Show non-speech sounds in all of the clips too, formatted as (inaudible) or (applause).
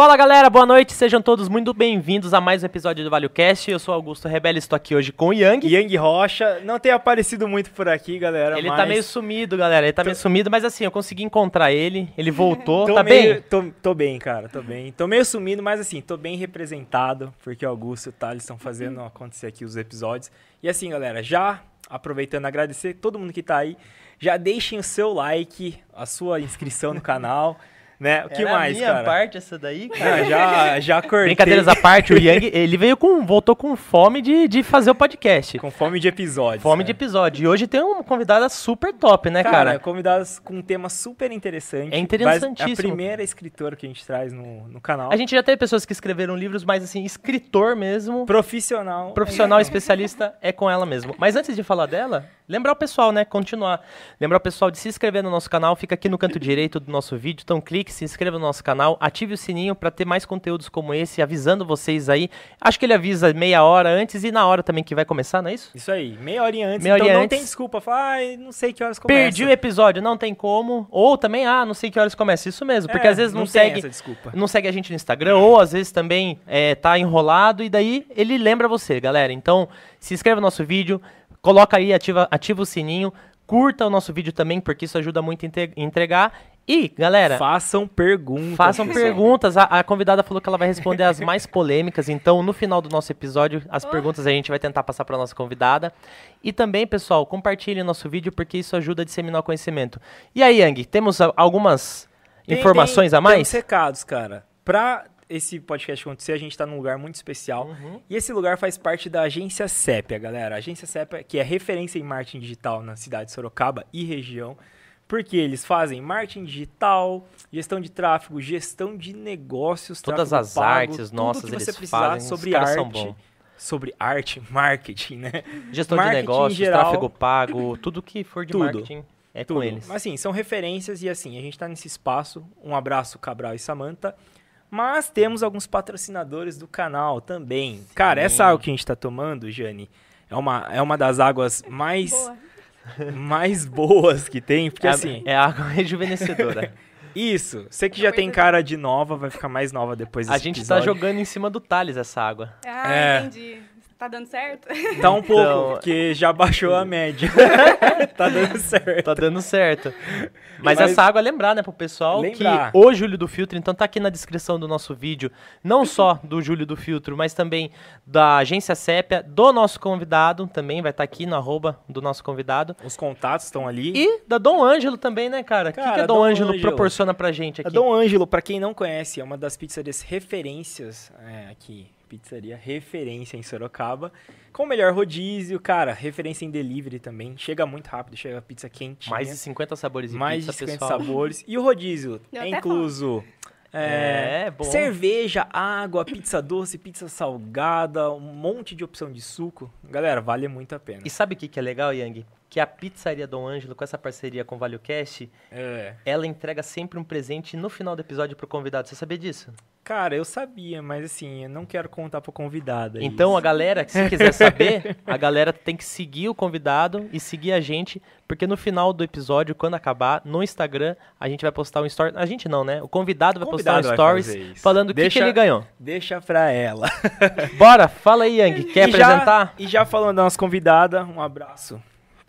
Fala galera, boa noite, sejam todos muito bem-vindos a mais um episódio do ValioCast. Eu sou Augusto Rebelo, estou aqui hoje com o Yang. Yang Rocha, não tem aparecido muito por aqui, galera. Ele mas... tá meio sumido, galera. Ele tá tô... meio sumido, mas assim, eu consegui encontrar ele, ele voltou. tô tá meio... bem? Tô, tô, bem, cara, tô bem. Tô meio sumido, mas assim, tô bem representado, porque o Augusto e o Thales estão fazendo acontecer aqui os episódios. E assim, galera, já aproveitando agradecer todo mundo que tá aí, já deixem o seu like, a sua inscrição no canal. (laughs) Né? O que Era mais, a minha cara? parte essa daí, cara. Não, já, já (laughs) cortei. Brincadeiras à parte, o Yang, ele veio com, voltou com fome de, de fazer o podcast. Com fome de episódios. Fome cara. de episódio. E hoje tem uma convidada super top, né, cara? Cara, convidadas com um tema super interessante. É interessantíssimo. É a primeira escritora que a gente traz no, no canal. A gente já teve pessoas que escreveram livros, mas assim, escritor mesmo. Profissional. Profissional, especialista, é com ela mesmo. Mas antes de falar dela, lembrar o pessoal, né? Continuar. Lembrar o pessoal de se inscrever no nosso canal. Fica aqui no canto (laughs) direito do nosso vídeo. Então clique, se inscreva no nosso canal, ative o sininho para ter mais conteúdos como esse, avisando vocês aí. Acho que ele avisa meia hora antes e na hora também que vai começar, não é isso? Isso aí, meia hora antes. Meia então horinha não antes. tem desculpa. Falar, ah, não sei que horas começa. Perdi o episódio, não tem como. Ou também, ah, não sei que horas começa. Isso mesmo, porque É, às vezes não, tem segue. não segue a gente no Instagram, ou às vezes também é, tá enrolado, e daí ele lembra você, galera. Então, se inscreva no nosso vídeo, coloca aí, ativa, ativa o sininho, curta o nosso vídeo também, porque isso ajuda muito a entregar. E, galera, Façam perguntas. façam pessoal. perguntas. A, a convidada falou que ela vai responder as mais (laughs) polêmicas, então no final do nosso episódio, as perguntas a gente vai tentar passar para nossa convidada. E também, pessoal, compartilhe nosso vídeo, porque isso ajuda a disseminar o conhecimento. E aí, Yang, temos algumas Tem- informações tem- a mais? Temos recados, cara. Pra esse podcast acontecer, a gente tá num lugar muito especial. Uhum. E esse lugar faz parte da agência CEPA, galera. A agência CEPA, que é referência em marketing digital na cidade de Sorocaba e região. Porque eles fazem marketing digital, gestão de tráfego, gestão de negócios, Todas as pago, artes tudo nossas que você eles precisar fazem, sobre arte, sobre (laughs) arte, marketing, né? Gestão de Marketing em negócios, geral. tráfego pago, tudo que for de Tudo. marketing é com Tudo. eles. Mas assim, são referências e assim, a gente tá nesse espaço. Um abraço, Cabral e Samantha. Mas temos alguns patrocinadores do canal também. Cara, essa água que a gente tá tomando, Jane, é uma, é uma das águas mais, Boa. (laughs) mais boas que tem. Porque é, a- assim, é a água rejuvenescedora. (laughs) isso. Você que já tem cara de nova, vai ficar mais nova depois a desse gente tá episódio. jogando em cima do Thales essa água. Ah, É. entendi. Tá dando certo? Tá um pouco, Então- porque já baixou a média. (laughs) tá dando certo. Tá dando certo. Mas, Mas- essa água, lembrar, né, pro pessoal Lembrar. que o Júlio do Filtro, então tá aqui na descrição do nosso vídeo, não só do Júlio do Filtro, mas também da agência Sépia, do nosso convidado, também vai estar aqui no arroba do nosso convidado. Os contatos estão ali. E da Dom Ângelo também, né, cara? O que, que a Dom, Dom Ângelo, Ângelo. proporciona pra gente A aqui? Dom Ângelo, pra quem não conhece, é uma das pizzarias referências é, aqui. Pizzaria referência em Sorocaba. Com o melhor rodízio, cara, referência em delivery também. Chega muito rápido, chega a pizza quentinha. Mais de 50 sabores de mais pizza, de 50 pessoal. sabores. E o rodízio Deu é incluso é, É, bom. cerveja, água, pizza doce, pizza salgada, um monte de opção de suco. Galera, vale muito a pena. E sabe o que, que é legal, Yang? Que a pizzaria Dom Ângelo, com essa parceria com o ValioCast, É. ela entrega sempre um presente no final do episódio pro convidado. Você sabia disso? Cara, eu sabia, mas assim, eu não quero contar pra convidada. Então, a isso. galera, se quiser saber, a galera tem que seguir o convidado e seguir a gente, porque no final do episódio, quando acabar, no Instagram, a gente vai postar um story. A gente não, né? O convidado vai Convidado postar um stories falando o que, que ele ganhou. Deixa pra ela. Bora, fala aí, Yang. (laughs) Quer E já- apresentar? e já falando da nossa convidada, um abraço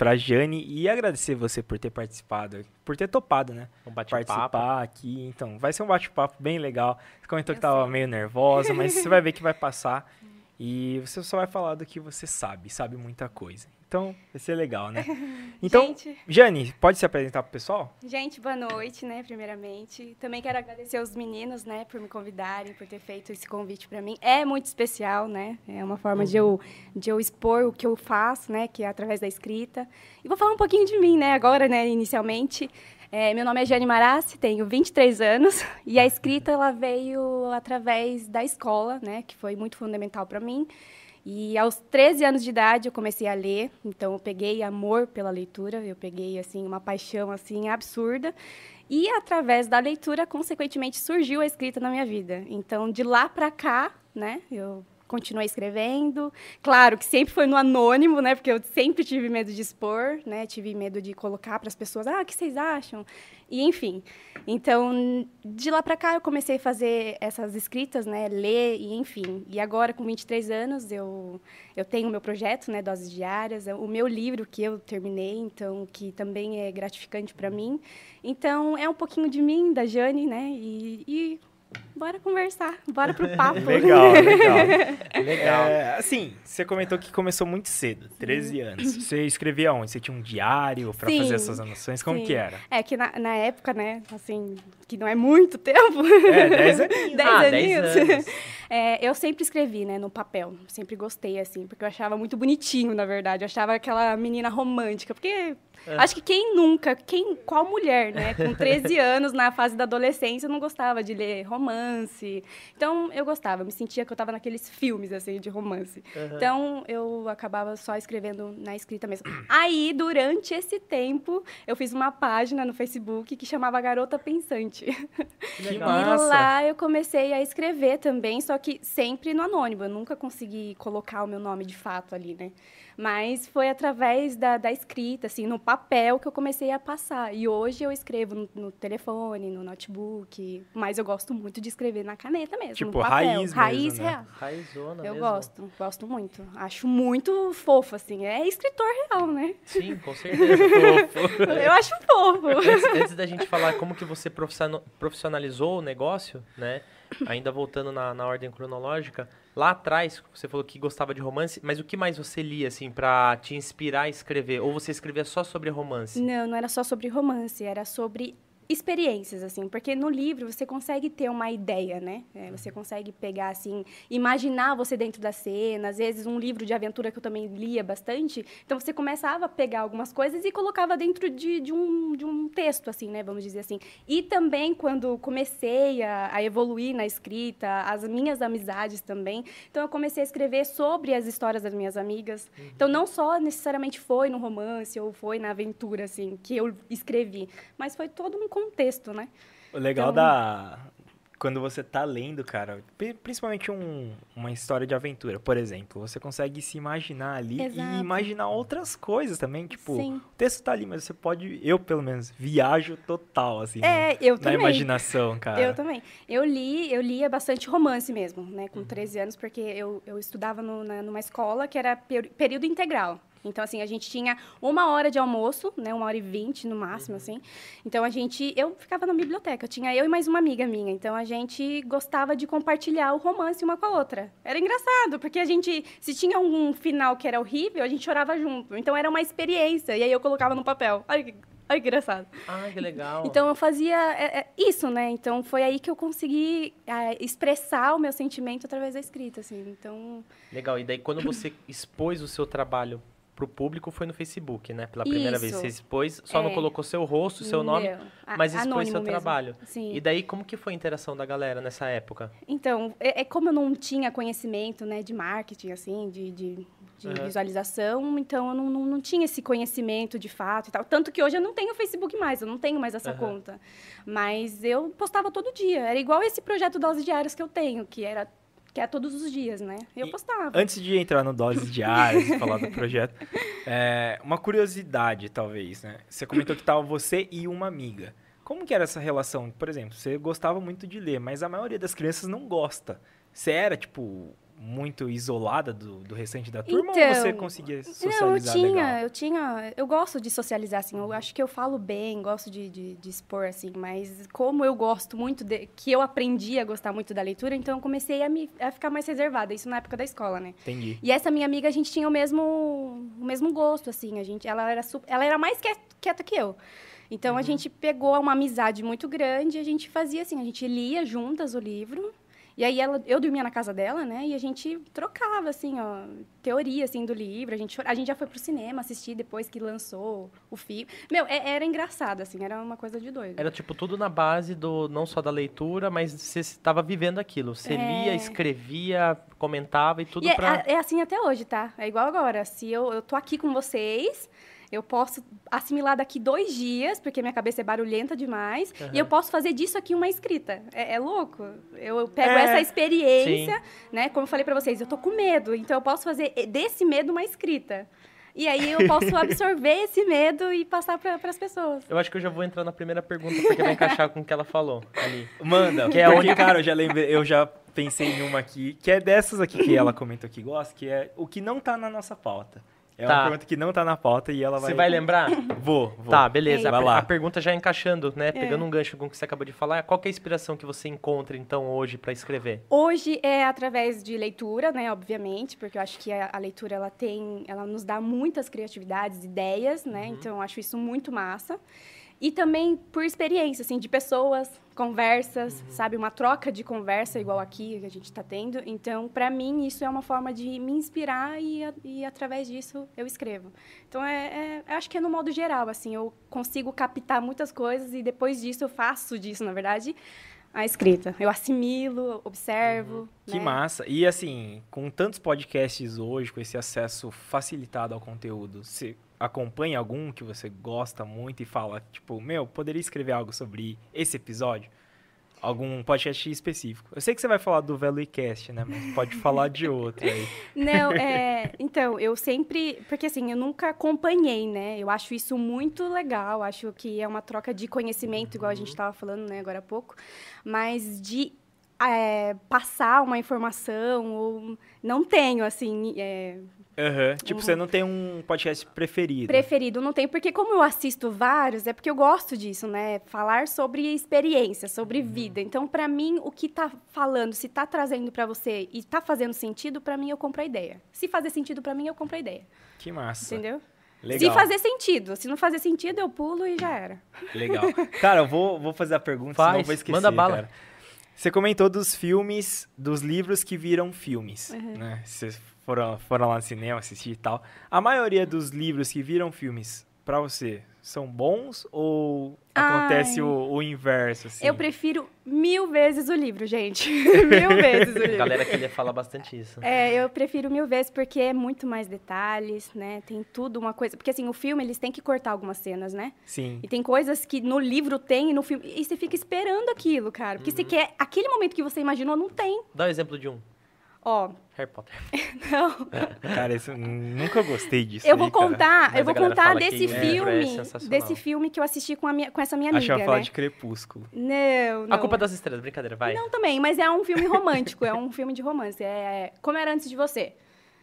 pra Jane e agradecer você por ter participado, por ter topado, né? Um bate-papo. Participar aqui. Então, vai ser um bate-papo bem legal. Você comentou que Eu tava sei. meio nervosa, mas você vai ver que vai passar. (laughs) E você só vai falar do que você sabe, sabe muita coisa. Então, vai ser legal, né? (laughs) Então, Gente, Jane, pode se apresentar pro pessoal? gente, boa noite, né, primeiramente. Também quero agradecer aos meninos, né, por me convidarem, por ter feito esse convite para mim. É muito especial, né? É uma forma de, eu, de eu expor o que eu faço, né, que é através da escrita. E vou falar um pouquinho de mim, né, agora, né, inicialmente. É, meu nome é Jane Marassi, tenho 23 anos (laughs) e a escrita ela veio através da escola, né, que foi muito fundamental para mim. E aos 13 anos de idade eu comecei a ler, então eu peguei amor pela leitura, eu peguei assim uma paixão assim absurda. E através da leitura, consequentemente, surgiu a escrita na minha vida. Então, de lá para cá, né, eu continuei escrevendo. Claro que sempre foi no anônimo, né? Porque eu sempre tive medo de expor, né? Tive medo de colocar para as pessoas, ah, o que vocês acham? E enfim. Então, de lá para cá eu comecei a fazer essas escritas, né, ler e enfim. E agora com 23 anos eu eu tenho o meu projeto, né, Doses Diárias, o meu livro que eu terminei, então que também é gratificante para mim. Então, é um pouquinho de mim, da Jane, né? E, e bora conversar, bora pro (laughs) papo. legal, legal. (laughs) legal. É, assim, você comentou que começou muito cedo, 13 anos. Você escrevia onde? Você tinha um diário para fazer essas anotações? Como sim. que era? É que na, na, época, né, assim, que não é muito tempo. É, 10 aninhos. 10 (laughs) ah, aninhos. anos. É, eu sempre escrevi, né, no papel. Sempre gostei, assim, porque eu achava muito bonitinho, na verdade. Eu achava aquela menina romântica, porque é. Acho que quem nunca, quem, qual mulher, né, (laughs) com 13 anos, na fase da adolescência, não gostava de ler romance. Então, eu gostava, me sentia que eu estava naqueles filmes, assim, de romance. Uhum. Então, eu acabava só escrevendo na escrita mesmo. Aí, durante esse tempo, eu fiz uma página no Facebook que chamava Garota Pensante. Que e massa. lá eu comecei a escrever também, só que sempre no anônimo. Eu nunca consegui colocar o meu nome de fato ali, né? Mas foi através da, da escrita, assim, no papel que eu comecei a passar. E hoje eu escrevo no, no telefone, no notebook, mas eu gosto muito de escrever na caneta mesmo, tipo, no papel. raiz Raiz mesmo, né? real. Raizona Eu mesmo. gosto, gosto muito. Acho muito fofo, assim. É escritor real, né? Sim, com certeza. (laughs) Fofo. Eu acho fofo. antes, antes da gente falar como que você profissional- profissionalizou o negócio, né? Ainda voltando na, na ordem cronológica, lá atrás você falou que gostava de romance, mas o que mais você lia, assim, pra te inspirar a escrever? Ou você escrevia só sobre romance? Não, não era só sobre romance, era sobre experiências, assim, porque no livro você consegue ter uma ideia, né? É, você consegue pegar, assim, imaginar você dentro da cena, às vezes um livro de aventura que eu também lia bastante, então você começava a pegar algumas coisas e colocava dentro de, de, um, de um texto, assim, né? Vamos dizer assim. E também, quando comecei a, a evoluir na escrita, as minhas amizades também, então eu comecei a escrever sobre as histórias das minhas amigas. Então, não só necessariamente foi no romance ou foi na aventura, assim, que eu escrevi, mas foi todo um contexto, né? O legal Então- da. Quando você tá lendo, cara, pri- principalmente um- uma história de aventura, por exemplo, você consegue se imaginar ali Exato. e imaginar outras coisas também. Tipo, Sim. o texto tá ali, mas você pode, eu pelo menos, viajo total, assim, É, eu na também. imaginação, cara. Eu também. Eu li, eu lia bastante romance mesmo, né, com 13 anos, porque eu, eu estudava no- na- numa escola que era peri- período integral. Então, assim, a gente tinha uma hora de almoço, né, uma hora e vinte no máximo, assim. Então, a gente, eu ficava na biblioteca, tinha eu e mais uma amiga minha. Então, a gente gostava de compartilhar o romance uma com a outra. Era engraçado, porque a gente, se tinha um final que era horrível, a gente chorava junto. Então, era uma experiência, e aí eu colocava no papel. Ai, que- ai, que engraçado. Ah, que legal. Então eu fazia é, é, isso, né? Então foi aí que eu consegui é, expressar o meu sentimento através da escrita, assim. Então Legal. E daí, quando você expôs o seu trabalho pro público, foi no Facebook, né? Pela primeira vez. Isso. Você expôs, só não É. colocou seu rosto, seu nome, Meu, mas expôs seu mesmo. trabalho. Sim. E daí, como que foi a interação da galera nessa época? Então é, é como eu não tinha conhecimento, né, de marketing, assim, de, de, de Uhum. visualização, então eu não, não, não tinha esse conhecimento de fato e tal. Tanto que hoje eu não tenho Facebook mais, eu não tenho mais essa Uhum. conta. Mas eu postava todo dia. Era igual esse projeto Dose Diárias que eu tenho, que era que é todos os dias, né? Eu E postava. Antes de entrar no Doses (laughs) Diárias e falar do projeto, é, uma curiosidade, talvez, né? Você comentou que tava você e uma amiga. Como que era essa relação? Por exemplo, você gostava muito de ler, mas a maioria das crianças não gosta. Você era, tipo, muito isolada do, do restante da turma ou Então, você conseguia socializar Não, eu tinha, legal? eu tinha, eu gosto de socializar, assim, eu acho que eu falo bem, gosto de, de, de expor, assim, mas como eu gosto muito, de, que eu aprendi a gostar muito da leitura, então eu comecei a, me, a ficar mais reservada, isso na época da escola, né? Entendi. E essa minha amiga, a gente tinha o mesmo, o mesmo gosto, assim, a gente, ela era, ela era mais quieta que eu. Então, a gente pegou uma amizade muito grande, a gente fazia assim, a gente lia juntas o livro, e aí ela, eu dormia na casa dela, né? E a gente trocava, assim, ó, teoria, assim, do livro. A gente, a gente já foi pro cinema assistir depois que lançou o filme. Meu, é- era engraçado, assim, era uma coisa de doido. Era tipo tudo na base do não só da leitura, mas você estava vivendo aquilo. Você lia, escrevia, comentava e tudo E é, pra. é assim até hoje, tá? É igual agora. Se eu, eu tô aqui com vocês, eu posso assimilar daqui dois dias, porque minha cabeça é barulhenta demais, Aham. e eu posso fazer disso aqui uma escrita. É, é louco. Eu pego É, essa experiência, né? Como eu falei pra vocês, eu tô com medo, então eu posso fazer desse medo uma escrita. E aí eu posso (laughs) absorver esse medo e passar para as pessoas. Eu acho que eu já vou entrar na primeira pergunta, porque vai encaixar com o que ela falou ali. Manda, Que é a porque, única- cara, eu já lembrei, eu já pensei em uma aqui, que é dessas aqui que ela comentou que gosta, que é o que não tá na nossa pauta. É Tá. uma pergunta que não tá na pauta e ela vai... Você vai lembrar? Vou, vou. Tá, beleza. Vai A, lá. a pergunta já encaixando, né? É. Pegando um gancho com o que você acabou de falar. Qual que é a inspiração que você encontra, então, hoje pra escrever? Hoje é através de leitura, né, obviamente, porque eu acho que a, a leitura ela tem, ela nos dá muitas criatividades, ideias, né? Então eu acho isso muito massa. E também por experiência, assim, de pessoas, conversas, sabe, uma troca de conversa igual aqui que a gente está tendo. Então, para mim isso é uma forma de me inspirar e, e através disso eu escrevo. Então é, é- eu acho que é no modo geral, assim, eu consigo captar muitas coisas e depois disso eu faço disso, na verdade, a escrita. Eu assimilo, observo. Que né? massa. E assim, com tantos podcasts hoje, com esse acesso facilitado ao conteúdo, você acompanha algum que você gosta muito e fala, tipo, meu, poderia escrever algo sobre esse episódio? Algum podcast específico. Eu sei que você vai falar do VeloCast, né? Mas pode falar de outro aí. (laughs) Não, é, então, eu sempre. Porque assim, eu nunca acompanhei, né? Eu acho isso muito legal, acho que é uma troca de conhecimento, igual a gente estava falando, né, agora há pouco, mas de é, passar uma informação, ou não tenho, assim, é, Aham. Tipo, Uhum. você não tem um podcast preferido. preferido, não tenho, porque como eu assisto vários, é porque eu gosto disso, né? Falar sobre experiência, sobre vida. Então, pra mim, o que tá falando, se tá trazendo pra você e tá fazendo sentido, pra mim eu compro a ideia. Se fazer sentido pra mim, eu compro a ideia. Que massa. Entendeu? Legal. Se fazer sentido. Se não fazer sentido, eu pulo e já era. Legal. (laughs) Cara, eu vou, vou fazer a pergunta, Faz, senão eu vou esquecer, manda bala. cara. Você comentou dos filmes, dos livros que viram filmes, Uhum. né? Vocês foram, foram lá no cinema assistir e tal. A maioria dos livros que viram filmes, pra você, são bons ou acontece o, o inverso, assim? Eu prefiro mil vezes o livro, gente. (laughs) mil vezes o A (laughs) livro. galera queria falar bastante isso. É, eu prefiro mil vezes porque é muito mais detalhes, né? Tem tudo uma coisa. Porque assim, o filme eles têm que cortar algumas cenas, né? Sim. E tem coisas que no livro tem e no filme. E você fica esperando aquilo, cara. Porque Uhum. você quer. Aquele momento que você imaginou, não tem. Dá um exemplo de um. Ó, Harry Potter. (laughs) não. Cara, isso, nunca gostei disso Eu aí, vou cara. contar, eu vou contar desse é filme. sensacional. desse filme que eu assisti com, a minha, com essa minha amiga. Falar né? de Crepúsculo. Não, não. A culpa é das estrelas, brincadeira, vai. Não, também, mas é um filme romântico, é um filme de romance. É Como Era Antes de Você.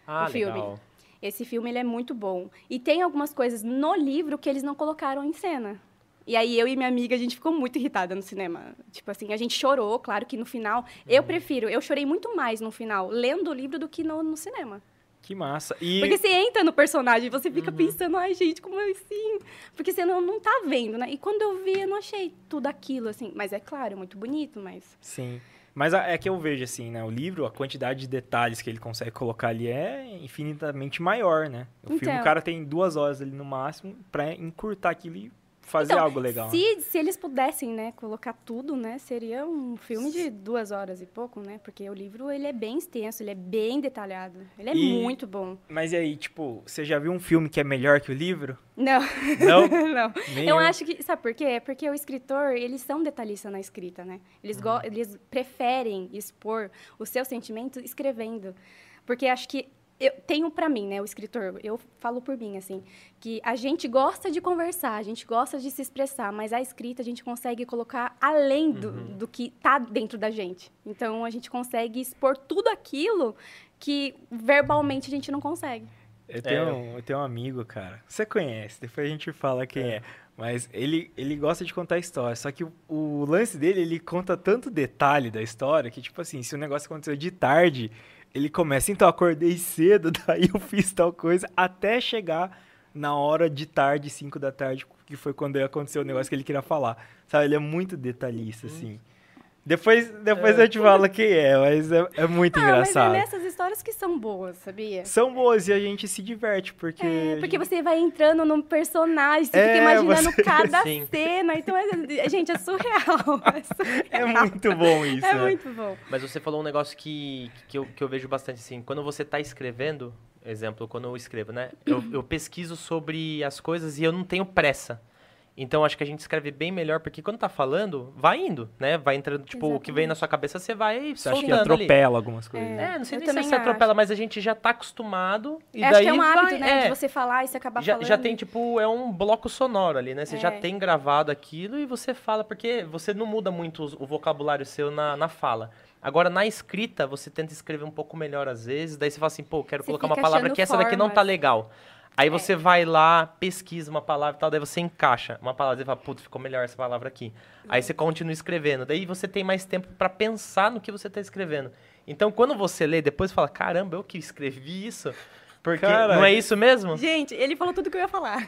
ah, o filme. legal. Esse filme ele é muito bom. E tem algumas coisas no livro que eles não colocaram em cena. E aí eu e minha amiga, a gente ficou muito irritada no cinema. Tipo assim, a gente chorou, claro que no final. Eu prefiro, eu chorei muito mais no final, lendo o livro do que no, no cinema. Que massa. E Porque você entra no personagem, você fica pensando, ai, gente, como é assim? Porque você não, não tá vendo, né? E quando eu vi, eu não achei tudo aquilo, assim. Mas é claro, é muito bonito, mas. Sim. Mas é que eu vejo assim, né? O livro, a quantidade de detalhes que ele consegue colocar ali é infinitamente maior, né? O filme, Então. o cara tem duas horas ali no máximo pra encurtar aquilo e fazer Então, algo legal. né? Se, se eles pudessem, né, colocar tudo, né, seria um filme de duas horas e pouco, né? Porque o livro, ele é bem extenso, ele é bem detalhado. Ele é E- muito bom. Mas e aí, tipo, você já viu um filme que é melhor que o livro? Não, Não? (laughs) não. Nem Eu acho que, sabe por quê? É porque o escritor, eles são detalhistas na escrita, né? Eles, Uhum. eles preferem expor o seu sentimento escrevendo. Porque acho que eu tenho pra mim, né, o escritor, eu falo por mim assim, que a gente gosta de conversar, a gente gosta de se expressar, mas a escrita a gente consegue colocar além do, Uhum. do que tá dentro da gente. Então a gente consegue expor tudo aquilo que verbalmente a gente não consegue. Eu tenho, É. um, eu tenho um amigo, cara. Você conhece, depois a gente fala quem é. Mas ele, ele gosta de contar história. Só que o, o lance dele, ele conta tanto detalhe da história que, tipo assim, se o negócio aconteceu de tarde, ele começa, então, acordei cedo, (laughs) daí eu fiz tal coisa, até chegar na hora de tarde, 5 da tarde, que foi quando aconteceu o negócio que ele queria falar. Sabe, ele é muito detalhista, assim. Depois, depois eu te falo quem é, mas é, é muito Ah, engraçado. mas é nessas histórias que são boas, sabia? São boas e a gente se diverte, porque... É, porque gente- você vai entrando num personagem, você É, fica imaginando você- cada (laughs) Sim. cena. Então, é, gente, é surreal. (laughs) É, surreal. É muito bom isso, É né? muito bom. Mas você falou um negócio que, que, eu, que eu vejo bastante assim. Quando você tá escrevendo, exemplo, quando eu escrevo, né? Eu, eu pesquiso sobre as coisas e eu não tenho pressa. Então acho que a gente escreve bem melhor, porque quando tá falando, vai indo, né? Vai entrando, tipo, o que vem na sua cabeça, você vai Você acha que soltando ali. atropela algumas coisas. né? É, não sei Eu nem se também você atropela, mas a gente já tá acostumado. E Eu daí acho que é um hábito, vai, né? é, De você falar e você acabar já, falando. já tem, tipo, é um bloco sonoro ali, né? Você já É. tem gravado aquilo e você fala, porque você não muda muito o vocabulário seu na, na fala. Agora, na escrita, você tenta escrever um pouco melhor às vezes, daí você fala assim, pô, quero Você colocar uma palavra que essa daqui não tá legal. Aí É. você vai lá, pesquisa uma palavra e tal, daí você encaixa uma palavra e fala, putz, ficou melhor essa palavra aqui. Aí você continua escrevendo. Daí você tem mais tempo pra pensar no que você tá escrevendo. Então, quando você lê, depois fala, caramba, eu que escrevi isso? Porque Cara, não é isso mesmo? Gente, ele falou tudo que eu ia falar.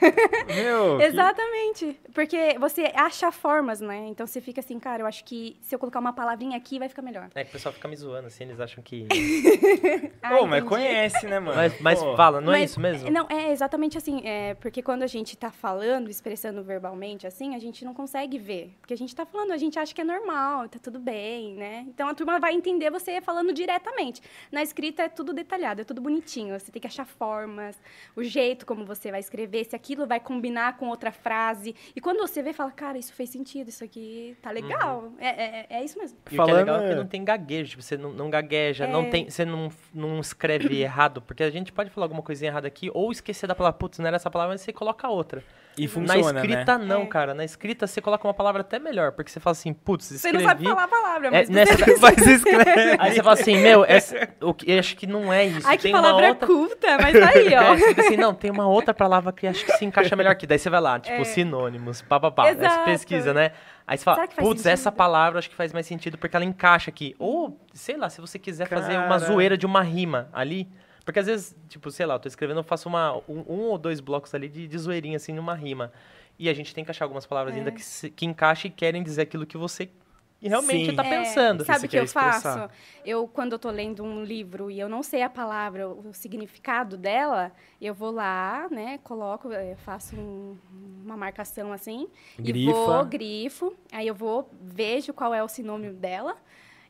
Meu, (laughs) que- Exatamente. Porque você acha formas, né? Então você fica assim, cara, eu acho que se eu colocar uma palavrinha aqui vai ficar melhor. É que o pessoal fica me zoando, assim, eles acham que. (laughs) Ah, Pô, mas entendi. conhece, né, mano? mas mas fala, não é Mas- isso mesmo? Não, é exatamente assim. É, porque quando a gente tá falando, expressando verbalmente, assim, a gente não consegue ver. Porque a gente tá falando, a gente acha que é normal, tá tudo bem, né? Então a turma vai entender você falando diretamente. Na escrita é tudo detalhado, é tudo bonitinho. Você tem que achar formas, o jeito como você vai escrever, se aquilo vai combinar com outra frase. E quando você vê, fala, cara, isso fez sentido, isso aqui tá legal. É, é, é isso mesmo. E o que é Falando- legal é que não tem gaguejo, tipo, você não, não gagueja, não É. tem, você não, não escreve (coughs) errado, porque a gente pode falar alguma coisinha errada aqui, ou esquecer da palavra, putz, não era essa palavra, mas você coloca outra. E funciona, Na escrita, né? não, É. cara. Na escrita, você coloca uma palavra até melhor, porque você fala assim, putz, Você escrevi... não sabe falar a palavra, É, mas nessa- (laughs) (laughs) Mas escreve. (laughs) Aí você fala assim, meu, essa, o que, eu acho que não é isso. Ai, que tem uma palavra outra... culta, mas tá aí, ó. É, você fica assim, não, tem uma outra palavra que acho que se encaixa melhor aqui. Daí você vai lá, tipo, É. sinônimos, papapá. Aí você pesquisa, né? Aí você fala, putz, essa palavra acho que faz mais sentido porque ela encaixa aqui. Ou, sei lá, se você quiser fazer uma Cara. zoeira de uma rima ali. Porque às vezes, tipo, sei lá, eu tô escrevendo, eu faço uma, um, um ou dois blocos ali de, de zoeirinha, assim, numa rima. E a gente tem que achar algumas palavras É. ainda que, se- que encaixem e querem dizer aquilo que você realmente Sim. tá É, pensando. Sabe Você o que eu expressar. faço? Eu, quando eu tô lendo um livro e eu não sei a palavra, o, o significado dela, eu vou lá, né, coloco, eh, faço um- uma marcação assim, e Grifa. vou, grifo, aí eu vou, vejo qual é o sinônimo dela,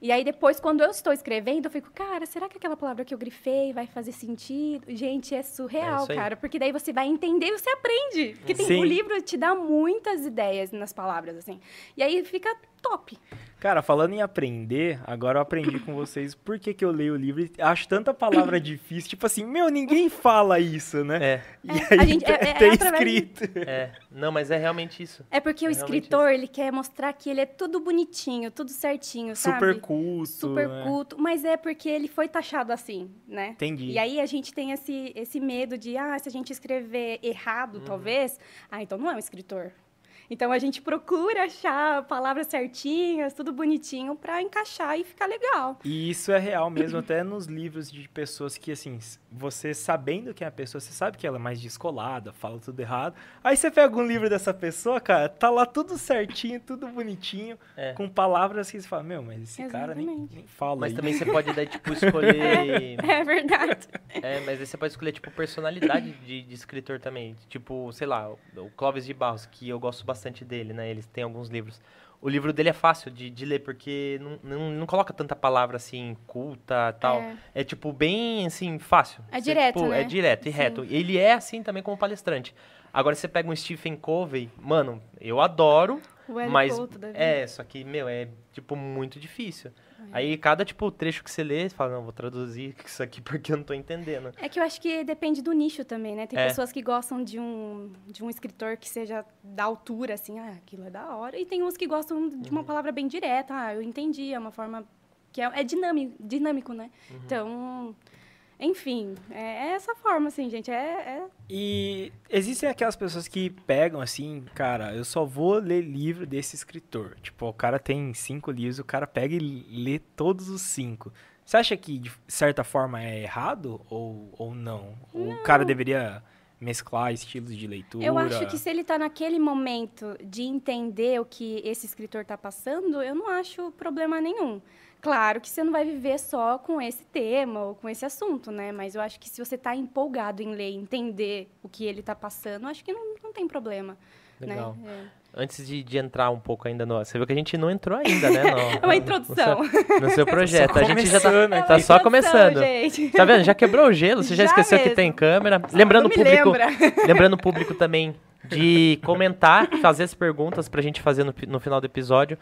e aí depois, quando eu estou escrevendo, eu fico, cara, será que aquela palavra que eu grifei vai fazer sentido? Gente, é surreal, aí. cara, porque daí você vai entender e você aprende. Porque tem, o livro te dá muitas ideias nas palavras, assim. E aí fica top. Cara, falando em aprender, agora eu aprendi com vocês por que, que eu leio o livro e acho tanta palavra difícil. Tipo assim, meu, ninguém fala isso, né? É, E É, aí a gente- é- é tem através de- escrito. é. Não, mas é realmente isso. É porque o É escritor, ele quer mostrar que ele é tudo bonitinho, tudo certinho, sabe? Super culto. Super né? culto, mas é porque ele foi taxado assim, né? Entendi. E aí a gente tem esse, esse medo de, ah, se a gente escrever errado, Uhum. talvez, ah, então não é um escritor. Então a gente procura achar palavras certinhas, tudo bonitinho pra encaixar e ficar legal. E isso é real mesmo, até nos livros de pessoas que, assim, você sabendo quem é a pessoa, você sabe que ela é mais descolada, fala tudo errado. Aí você pega um livro dessa pessoa, cara, tá lá tudo certinho, tudo bonitinho, É. com palavras que você fala, meu, mas esse cara nem, Exatamente. nem fala Mas isso. também você pode, daí, tipo, (laughs) escolher... É verdade. (laughs) É, mas aí você pode escolher, tipo, personalidade de, de escritor também. Tipo, sei lá, o o Clóvis de Barros, que eu gosto bastante dele, né? Ele tem alguns livros. O livro dele é fácil de, de ler, porque não, não, não coloca tanta palavra, assim, culta tal. É. É, tipo, bem, assim, fácil. É Você, direto, tipo, né? É direto e Sim. reto. Ele é assim também como palestrante. Agora, você pega um Stephen Covey, mano, eu adoro, O L. mas Couto da vida. é, só que, meu, é, tipo, muito difícil. Aí, cada, tipo, trecho que você lê, você fala, não, vou traduzir (laughs) isso aqui porque eu não tô entendendo. É que eu acho que depende do nicho também, né? Tem É. pessoas que gostam de um, de um escritor que seja da altura, assim, ah, aquilo é da hora. E tem uns que gostam de Uhum. uma palavra bem direta, ah, eu entendi, é uma forma que é, é dinâmico, dinâmico, né? Uhum. Então, enfim, é, é essa forma, assim, gente, é... é- E existem aquelas pessoas que pegam assim, cara, eu só vou ler livro desse escritor. Tipo, o cara tem cinco livros, o cara pega e lê todos os cinco. Você acha que, de certa forma, é errado ou, ou não? Ou o cara deveria mesclar estilos de leitura? Eu acho que se ele tá naquele momento de entender o que esse escritor tá passando, eu não acho problema nenhum. Claro que você não vai viver só com esse tema ou com esse assunto, né? Mas eu acho que se você tá empolgado em ler, entender o que ele tá passando, acho que não, não tem problema. Legal. Né? antes de, de entrar um pouco ainda no. Você viu que a gente não entrou ainda, né? No, (laughs) É uma introdução. No seu, no seu projeto. a gente já tá, É tá uma só começando. gente. Tá vendo? Já quebrou o gelo, você já, Já esqueceu que mesmo. tem câmera. Lembrando o público. lembra. (laughs) Lembrando o público também de comentar, fazer as perguntas pra gente fazer no, no final do episódio.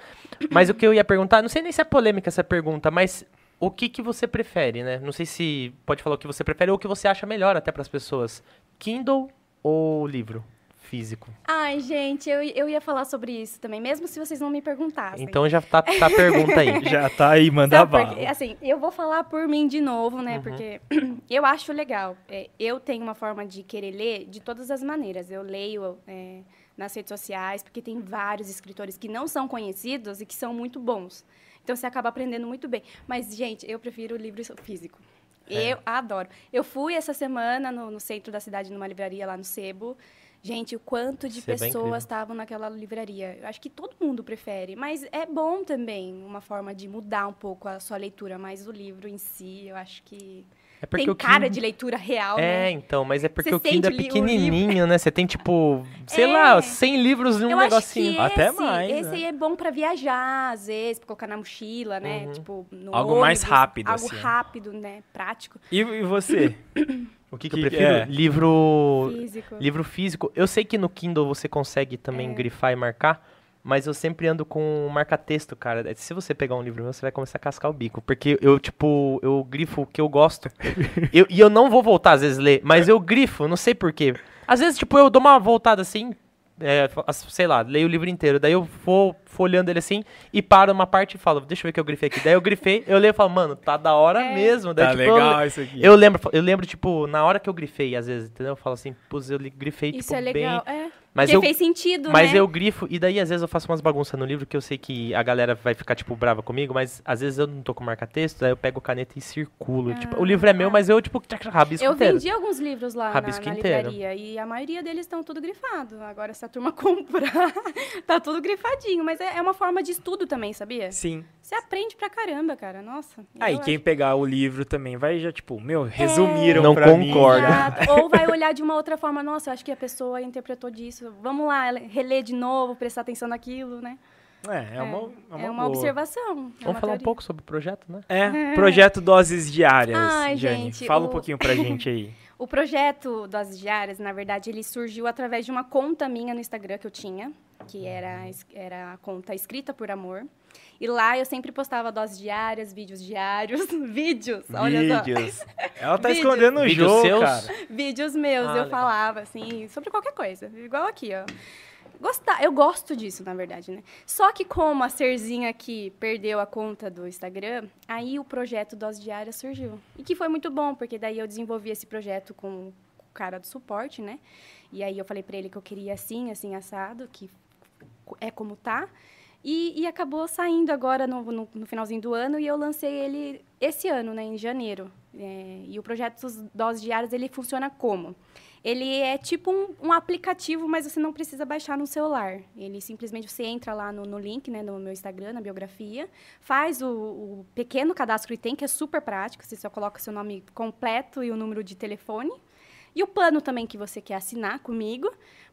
Mas o que eu ia perguntar, não sei nem se é polêmica essa pergunta, mas o que, que você prefere, né? Não sei se pode falar o que você prefere ou o que você acha melhor até pras pessoas. Kindle ou livro físico? Ai, gente, eu, eu ia falar sobre isso também, mesmo se vocês não me perguntassem. Então já tá, tá a pergunta aí. (laughs) Já tá aí, manda bala. Assim, eu vou falar por mim de novo, né? Uhum. Porque (clears throat) eu acho legal. É, eu tenho uma forma de querer ler de todas as maneiras. Eu leio é, nas redes sociais, porque tem vários escritores que não são conhecidos e que são muito bons. Então você acaba aprendendo muito bem. Mas, gente, eu prefiro o livro físico. É. Eu adoro. Eu fui essa semana no, no centro da cidade, numa livraria lá no Sebo. Gente, o quanto de Sebo é pessoas estavam naquela livraria. Eu acho que todo mundo prefere, mas é bom também uma forma de mudar um pouco a sua leitura, mas o livro em si, eu acho que É porque tem o cara Kindle- de leitura real, É, né? então, mas é porque Você o Kindle é pequenininho, né? Você tem, tipo, sei É. lá, 100 livros num eu negocinho. acho que Até esse, mais, esse né? aí é bom pra viajar, às vezes, pra colocar na mochila, né? Uhum. Tipo, no Algo mais ônibus, rápido, Algo assim. rápido, né? Prático. E, e você? (coughs) O que, que, Que- eu prefiro? é. Livro Físico. livro físico. Eu sei que no Kindle você consegue também É. grifar e marcar, mas eu sempre ando com um marca-texto, cara. Se você pegar um livro meu, você vai começar a cascar o bico. Porque eu, tipo, eu grifo o que eu gosto. (laughs) Eu- e eu não vou voltar, às vezes, ler, mas eu grifo, não sei porquê. Às vezes, tipo, eu dou uma voltada assim, é, sei lá, leio o livro inteiro. Daí eu vou folhando ele assim e paro uma parte e falo, deixa eu ver o que eu grifei aqui. Daí eu grifei, eu leio e falo, mano, tá da hora É. mesmo. Daí, Tá tipo, eu- legal isso aqui. eu lembro, eu lembro, tipo, na hora que eu grifei, às vezes, entendeu? Eu falo assim, pus, eu grifei, Isso tipo, é legal. bem... É. Mas Porque eu, fez sentido, mas né? eu grifo, e daí às vezes eu faço umas bagunças no livro que eu sei que a galera vai ficar, tipo, brava comigo, mas às vezes eu não tô com marca-texto, daí eu pego caneta e circulo. tipo, o livro é meu, mas eu, tipo, rabisco Eu inteiro. vendi alguns livros lá na, Rabisco na inteiro. livraria e a maioria deles estão tudo grifado. Agora, se a turma (laughs) comprar, tá tudo grifadinho. Mas é, é uma forma de estudo também, sabia? Sim. Você aprende pra caramba, cara. Nossa. Aí, eu quem acho- pegar o livro também vai já, tipo, meu, resumiram Não pra mim. concordo. Exato. Ou vai olhar de uma outra forma. Nossa, eu acho que a pessoa interpretou disso. Vamos lá, reler de novo, prestar atenção naquilo, né? É, é uma, é uma, É uma observação. é Vamos uma falar um teoria. pouco sobre o projeto, né? É, (laughs) projeto Doses Diárias, Ai, Jane. gente, Fala um o- pouquinho pra (laughs) gente aí. O projeto Doses Diárias, na verdade, ele surgiu através de uma conta minha no Instagram que eu tinha, que era, era a conta Escrita por Amor. E lá eu sempre postava doses diárias, vídeos diários, (laughs) vídeos, olha só. Vídeos. Ela tá Vídeos. escondendo o Vídeos jogo, seus? cara. Vídeos meus, Ah, eu legal. falava, assim, sobre qualquer coisa. Igual aqui, ó. Gostar, eu gosto disso, na verdade, né? Só que como a Serzinha aqui perdeu a conta do Instagram, aí o projeto Dose Diária surgiu. E que foi muito bom, porque daí eu desenvolvi esse projeto com o cara do suporte, né? E aí eu falei pra ele que eu queria assim, assim, assado, que é como tá. E, e acabou saindo agora no, no- no finalzinho do ano e eu lancei ele esse ano, né, em janeiro. É, e o projeto dos Doses Diárias, ele funciona como? Ele é tipo um, um aplicativo, mas você não precisa baixar no celular. Ele simplesmente, você entra lá no, no link, né, no meu Instagram, na biografia, faz o, o pequeno cadastro que tem, que é super prático, você só coloca seu nome completo e o número de telefone, e o plano também que você quer assinar comigo,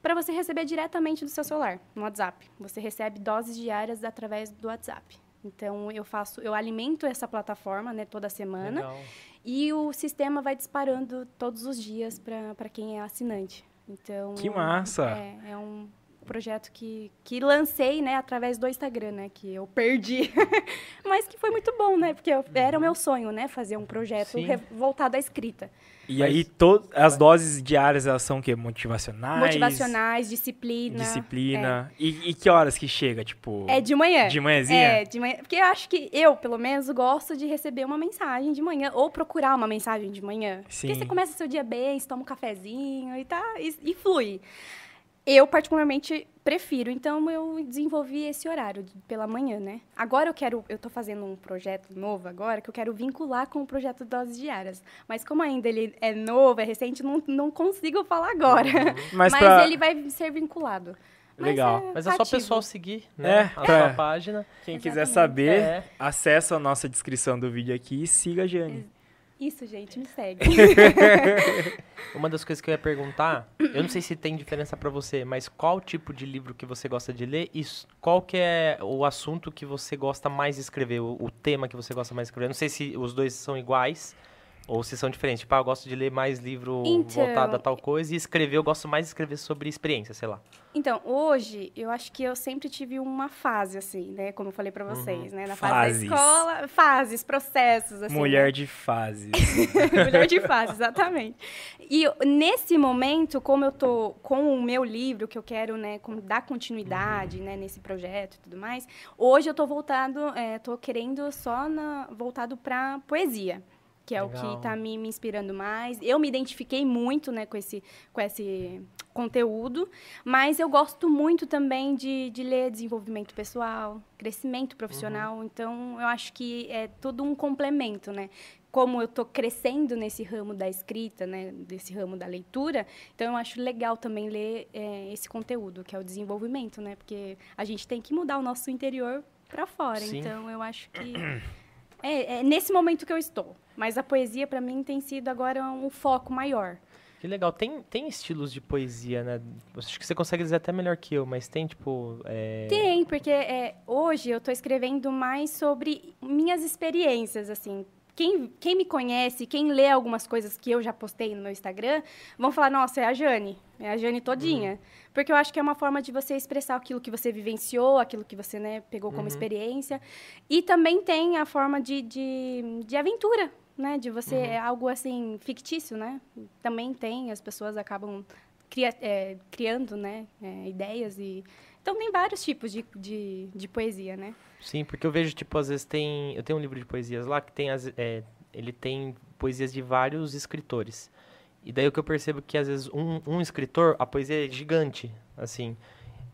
para você receber diretamente do seu celular, no WhatsApp. Você recebe doses diárias através do WhatsApp. Então eu faço, eu alimento essa plataforma, né, toda semana, Legal. e o sistema vai disparando todos os dias para quem é assinante. Então Que massa! É, é um projeto que, que lancei, né, através do Instagram, né, que eu perdi, (laughs) mas que foi muito bom, né, porque eu- era o meu sonho, né, fazer um projeto re- voltado à escrita. E Mas- aí, to- as doses diárias, elas são o quê? Motivacionais? Motivacionais, disciplina. Disciplina. E, e que horas que chega, tipo... É de manhã. De manhãzinha? É, de manhã. Porque eu acho que eu, pelo menos, gosto de receber uma mensagem de manhã, ou procurar uma mensagem de manhã. Sim. Porque você começa seu dia bem, você toma um cafezinho e tá, e, e flui. Eu, particularmente, prefiro, então eu desenvolvi esse horário pela manhã, né? Agora eu quero, eu tô fazendo um projeto novo agora, que eu quero vincular com o projeto Doses Diárias. Mas como ainda ele é novo, é recente, não, não consigo falar agora. (laughs) Mas, Mas, pra... ele vai ser vinculado. Mas Legal. Mas é só o pessoal seguir, É, né? a pra- sua página. Quem quiser Exatamente. saber, É. acessa a nossa descrição do vídeo aqui e siga a Jane. Isso, gente, me segue. (laughs) Uma das coisas que eu ia perguntar, eu não sei se tem diferença pra você, mas qual tipo de livro que você gosta de ler e qual que é o assunto que você gosta mais de escrever, o, o tema que você gosta mais de escrever? Eu não sei se os dois são iguais ou se são diferentes. Tipo, ah, eu gosto de ler mais livro Então- voltado a tal coisa e escrever, eu gosto mais de escrever sobre experiência, sei lá. Então, hoje, eu acho que eu sempre tive uma fase, assim, né? Como eu falei pra vocês, né? Na fase Fases. da escola, fases, processos, assim. Mulher né? de fases. (laughs) Mulher de fase, exatamente. E eu- nesse momento, como eu tô com o meu livro, que eu quero, né, com- dar continuidade, né, nesse projeto e tudo mais, hoje eu tô voltado, é, tô querendo só na, voltado para poesia. Que é o Legal. que tá me, me inspirando mais. Eu me identifiquei muito, né, com esse, com esse conteúdo, mas eu gosto muito também de, de ler desenvolvimento pessoal, crescimento profissional. Então, eu acho que é todo um complemento, né? Como eu tô crescendo nesse ramo da escrita, né, desse ramo da leitura, então eu acho legal também ler é, esse conteúdo, que é o desenvolvimento, né? Porque a gente tem que mudar o nosso interior para fora. Sim. Então, eu acho que é, é nesse momento que eu estou. Mas a poesia, para mim, tem sido agora um foco maior. Que legal. Tem, tem estilos de poesia, né? Acho que você consegue dizer até melhor que eu, mas tem, tipo. é, Tem, porque é, hoje eu estou escrevendo mais sobre minhas experiências, assim. Quem, quem me conhece, quem lê algumas coisas que eu já postei no meu Instagram, vão falar, nossa, é a Jane, é a Jane todinha. Porque eu acho que é uma forma de você expressar aquilo que você vivenciou, aquilo que você né, pegou como experiência. E também tem a forma de, de, de aventura, né? De você, é algo assim, fictício, né? Também tem, as pessoas acabam cria- é, criando, né, é, ideias e... Então, tem vários tipos de, de, de poesia, né? Sim, porque eu vejo, tipo, às vezes tem. Eu tenho um livro de poesias lá que tem as. é, ele tem poesias de vários escritores. E daí o que eu percebo que às vezes um, um escritor, a poesia é gigante, assim.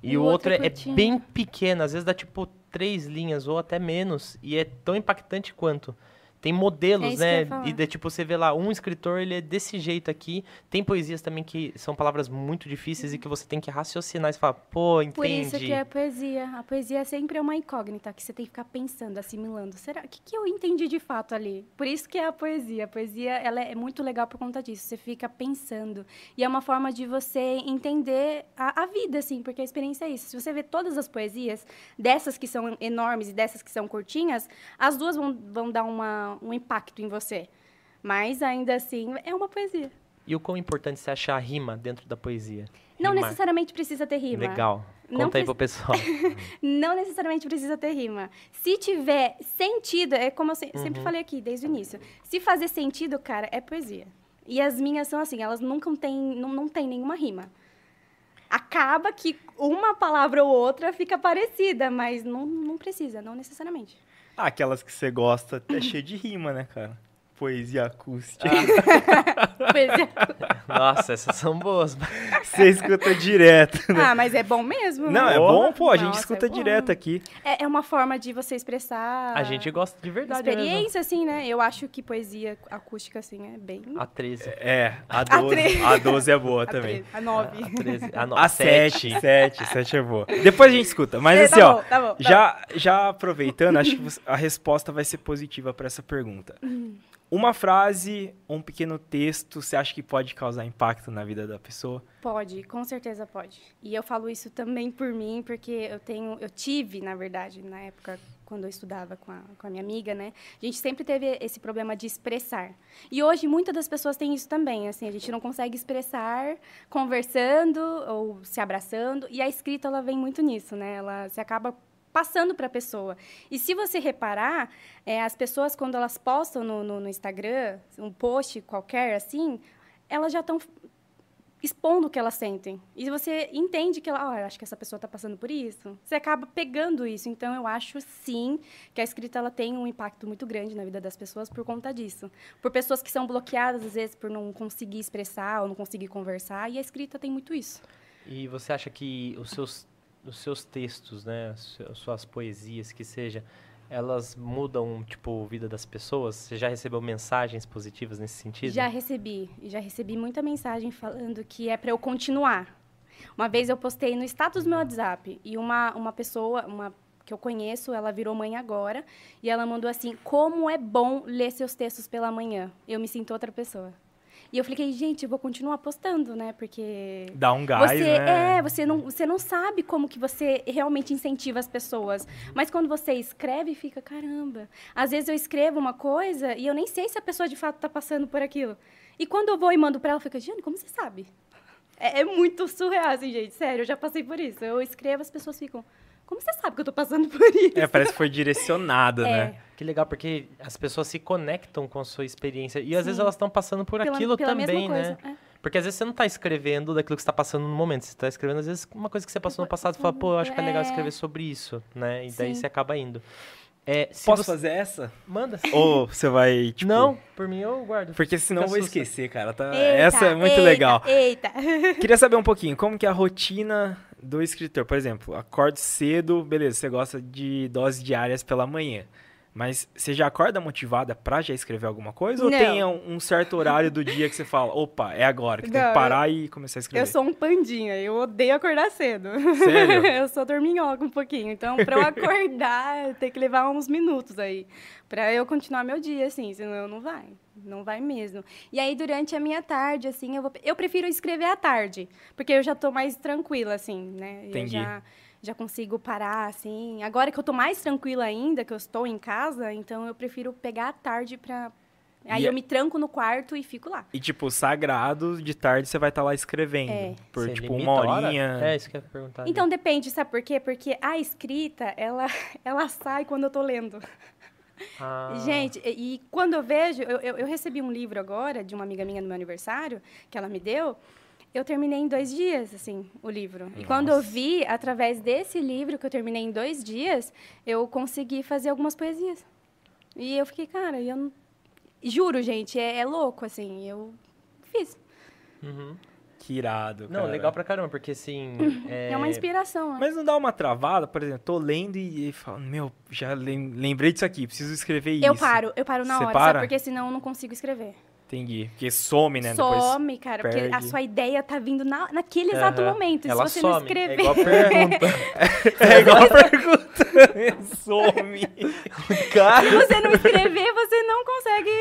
E, E o outro outro é, é é bem pequeno, às vezes dá tipo três linhas ou até menos. E é tão impactante quanto. Tem É modelos, ia né? E daí, tipo, você vê lá, um escritor, ele é desse jeito aqui. Tem poesias também que são palavras muito difíceis e que você tem que raciocinar e falar, pô, entendi. Por isso que é poesia. A poesia sempre é uma incógnita, que você tem que ficar pensando, assimilando. Será? O que, que eu entendi de fato ali? Por isso que é a poesia. A poesia ela é muito legal por conta disso. Você fica pensando. E é uma forma de você entender a, a vida, assim, porque a experiência é isso. Se você vê todas as poesias, dessas que são enormes e dessas que são curtinhas, as duas vão, vão dar uma, um impacto em você. Mas ainda assim, é uma poesia. E o quão importante você achar a rima dentro da poesia? Não Rimar. necessariamente precisa ter rima. Legal. Não Conta aí preci- pro pessoal. (laughs) Não necessariamente precisa ter rima. Se tiver sentido, é como eu se- sempre Uhum. falei aqui desde o início. Se fazer sentido, cara, é poesia. E as minhas são assim, elas nunca têm, não, não tem nenhuma rima. Acaba que uma palavra ou outra fica parecida, mas não, não precisa, não necessariamente. Ah, aquelas que você gosta é cheio de rima, né, cara? Poesia acústica. (laughs) Poesia. Nossa, essas são boas. Você escuta direto. né? ah, mas é bom mesmo. Não, né? é bom, pô, a gente Nossa, escuta é direto aqui. É, é uma forma de você expressar A gente gosta de verdade mesmo. experiência, assim, né? Eu acho que poesia acústica, assim, é bem... A 13. É, a 12, tre- a 12 é boa a também. treze, A nove. A 13. A, no... A 7, 7, 7 é boa. Depois a gente escuta. Mas É, assim, tá ó, bom, tá bom, tá já, já aproveitando, acho que a resposta vai ser positiva para essa pergunta. Uhum. Uma frase um pequeno texto, você acha que pode causar impacto na vida da pessoa? Pode, com certeza pode. E eu falo isso também por mim, porque eu tenho, eu tive, na verdade, na época quando eu estudava com a, com a minha amiga, né? A gente sempre teve esse problema de expressar. E hoje muitas das pessoas têm isso também, assim, a gente não consegue expressar conversando ou se abraçando, e a escrita ela vem muito nisso, né? Ela se acaba passando para a pessoa. E se você reparar, é, as pessoas, quando elas postam no, no, no Instagram, um post qualquer, assim, elas já estão expondo o que elas sentem. E você entende que ela, eu acho que essa pessoa está passando por isso. Você acaba pegando isso. Então, eu acho, sim, que a escrita ela tem um impacto muito grande na vida das pessoas por conta disso. Por pessoas que são bloqueadas, às vezes, por não conseguir expressar ou não conseguir conversar. E a escrita tem muito isso. E você acha que os seus, os seus textos, né, as su- as suas poesias, que seja, elas mudam, tipo, a vida das pessoas? Você já recebeu mensagens positivas nesse sentido? Já recebi. Já recebi muita mensagem falando que é para eu continuar. Uma vez eu postei no status do meu WhatsApp e uma, uma pessoa, uma que eu conheço, ela virou mãe agora, e ela mandou assim: Como é bom ler seus textos pela manhã. Eu me sinto outra pessoa. E eu falei, gente, eu vou continuar postando, né? Porque. Dá um gás, você, né? É, você não, você não sabe como que você realmente incentiva as pessoas. Mas quando você escreve, fica, caramba. Às vezes eu escrevo uma coisa e eu nem sei se a pessoa de fato está passando por aquilo. E quando eu vou e mando para ela, fica, Jane, como você sabe? É, é, muito surreal, assim, gente. Sério, eu já passei por isso. Eu escrevo, as pessoas ficam. Como você sabe que eu tô passando por isso? É, parece que foi direcionada, (laughs) É. né? Que legal, porque as pessoas se conectam com a sua experiência. E às Sim. vezes elas estão passando por Pela- aquilo pela também, mesma né? coisa, é. Porque às vezes você não tá escrevendo daquilo que você tá passando no momento. Você tá escrevendo, às vezes, uma coisa que você passou no passado. Você fala, pô, eu acho que é legal É. escrever sobre isso, né? E daí Sim. você acaba indo. É, se Posso você... fazer essa? Manda. Ou você vai, tipo... Não, por mim eu guardo. Porque senão eu vou esquecer, cara. Tá... Eita, essa é muito eita, legal. Eita. Queria saber um pouquinho, como que é a rotina do escritor? Por exemplo, acordo cedo, beleza, você gosta de doses diárias pela manhã. Mas você já acorda motivada pra já escrever alguma coisa? Ou Não. tem um um certo horário do dia que você fala, opa, é agora, que tem que Não, parar e começar a escrever? Eu sou um pandinha, eu odeio acordar cedo. Sério? (laughs) eu sou dorminhoca um pouquinho. Então, pra eu acordar, tem que levar uns minutos aí. Pra eu continuar meu dia, assim, senão não vai. Não vai mesmo. E aí, durante a minha tarde, assim, eu, vou, eu prefiro escrever à tarde. Porque eu já tô mais tranquila, assim, né? Entendi. Eu já, já consigo parar, assim. Agora que eu tô mais tranquila ainda, que eu estou em casa, então eu prefiro pegar à tarde pra... Aí E eu é- me tranco no quarto e fico lá. E tipo, sagrado, de tarde você vai estar lá escrevendo. É. Por Você tipo uma a hora? horinha. É, isso que eu ia perguntar. Então depende, sabe por quê? Porque a escrita, ela, (laughs) ela sai quando eu tô lendo. Ah, Gente, e, e quando eu vejo, eu, eu, eu recebi um livro agora de uma amiga minha no meu aniversário, que ela me deu. Eu terminei em dois dias, assim, o livro. E quando eu vi, através desse livro que eu terminei em dois dias, eu consegui fazer algumas poesias. E eu fiquei, cara, eu não... Juro, gente, é, é louco, assim, eu fiz. uhum. Que irado, Não, cara. legal pra caramba, porque assim. (laughs) É, uma inspiração, né? Mas não dá uma travada, por exemplo, tô lendo e, e falo, meu, já lem- lembrei disso aqui, preciso escrever isso. Eu paro, eu paro na Você hora, para? sabe? Porque senão eu não consigo escrever. Entendi. Porque some, né? Depois Some, cara, porque a perde. sua ideia tá vindo na, naquele exato momento. Ela se você some. não É escrever. igual a pergunta. (laughs) É igual a pergunta. (laughs) some. Cara. se você não escrever, você não consegue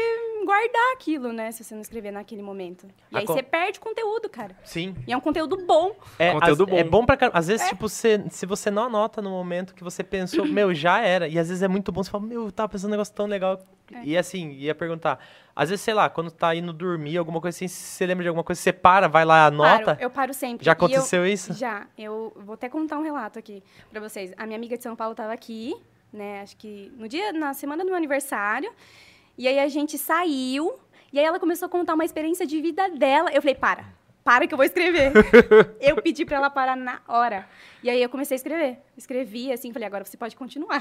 guardar aquilo, né? Se você não escrever naquele momento. E A aí você perde conteúdo, cara. Sim. E é um conteúdo bom. É, Conteúdo às- bom. é bom pra caramba. Às vezes, tipo, você, se você não anota no momento que você pensou, meu, já era. E às vezes é muito bom, você fala, meu, eu tava pensando um negócio tão legal. É. E assim, ia perguntar. Às vezes, sei lá, quando tá indo dormir, alguma coisa assim, se você lembra de alguma coisa, você para, vai lá, anota. Paro, eu paro sempre. Já E eu- aconteceu isso? Já. Eu vou até contar um relato aqui pra vocês. A minha amiga de São Paulo tava aqui, né? Acho que no dia, na semana do meu aniversário. E aí a gente saiu. E aí ela começou a contar uma experiência de vida dela. Eu falei, para. Para que eu vou escrever. (laughs) eu pedi pra ela parar na hora. E aí eu comecei a escrever. Escrevi assim, falei, agora você pode continuar.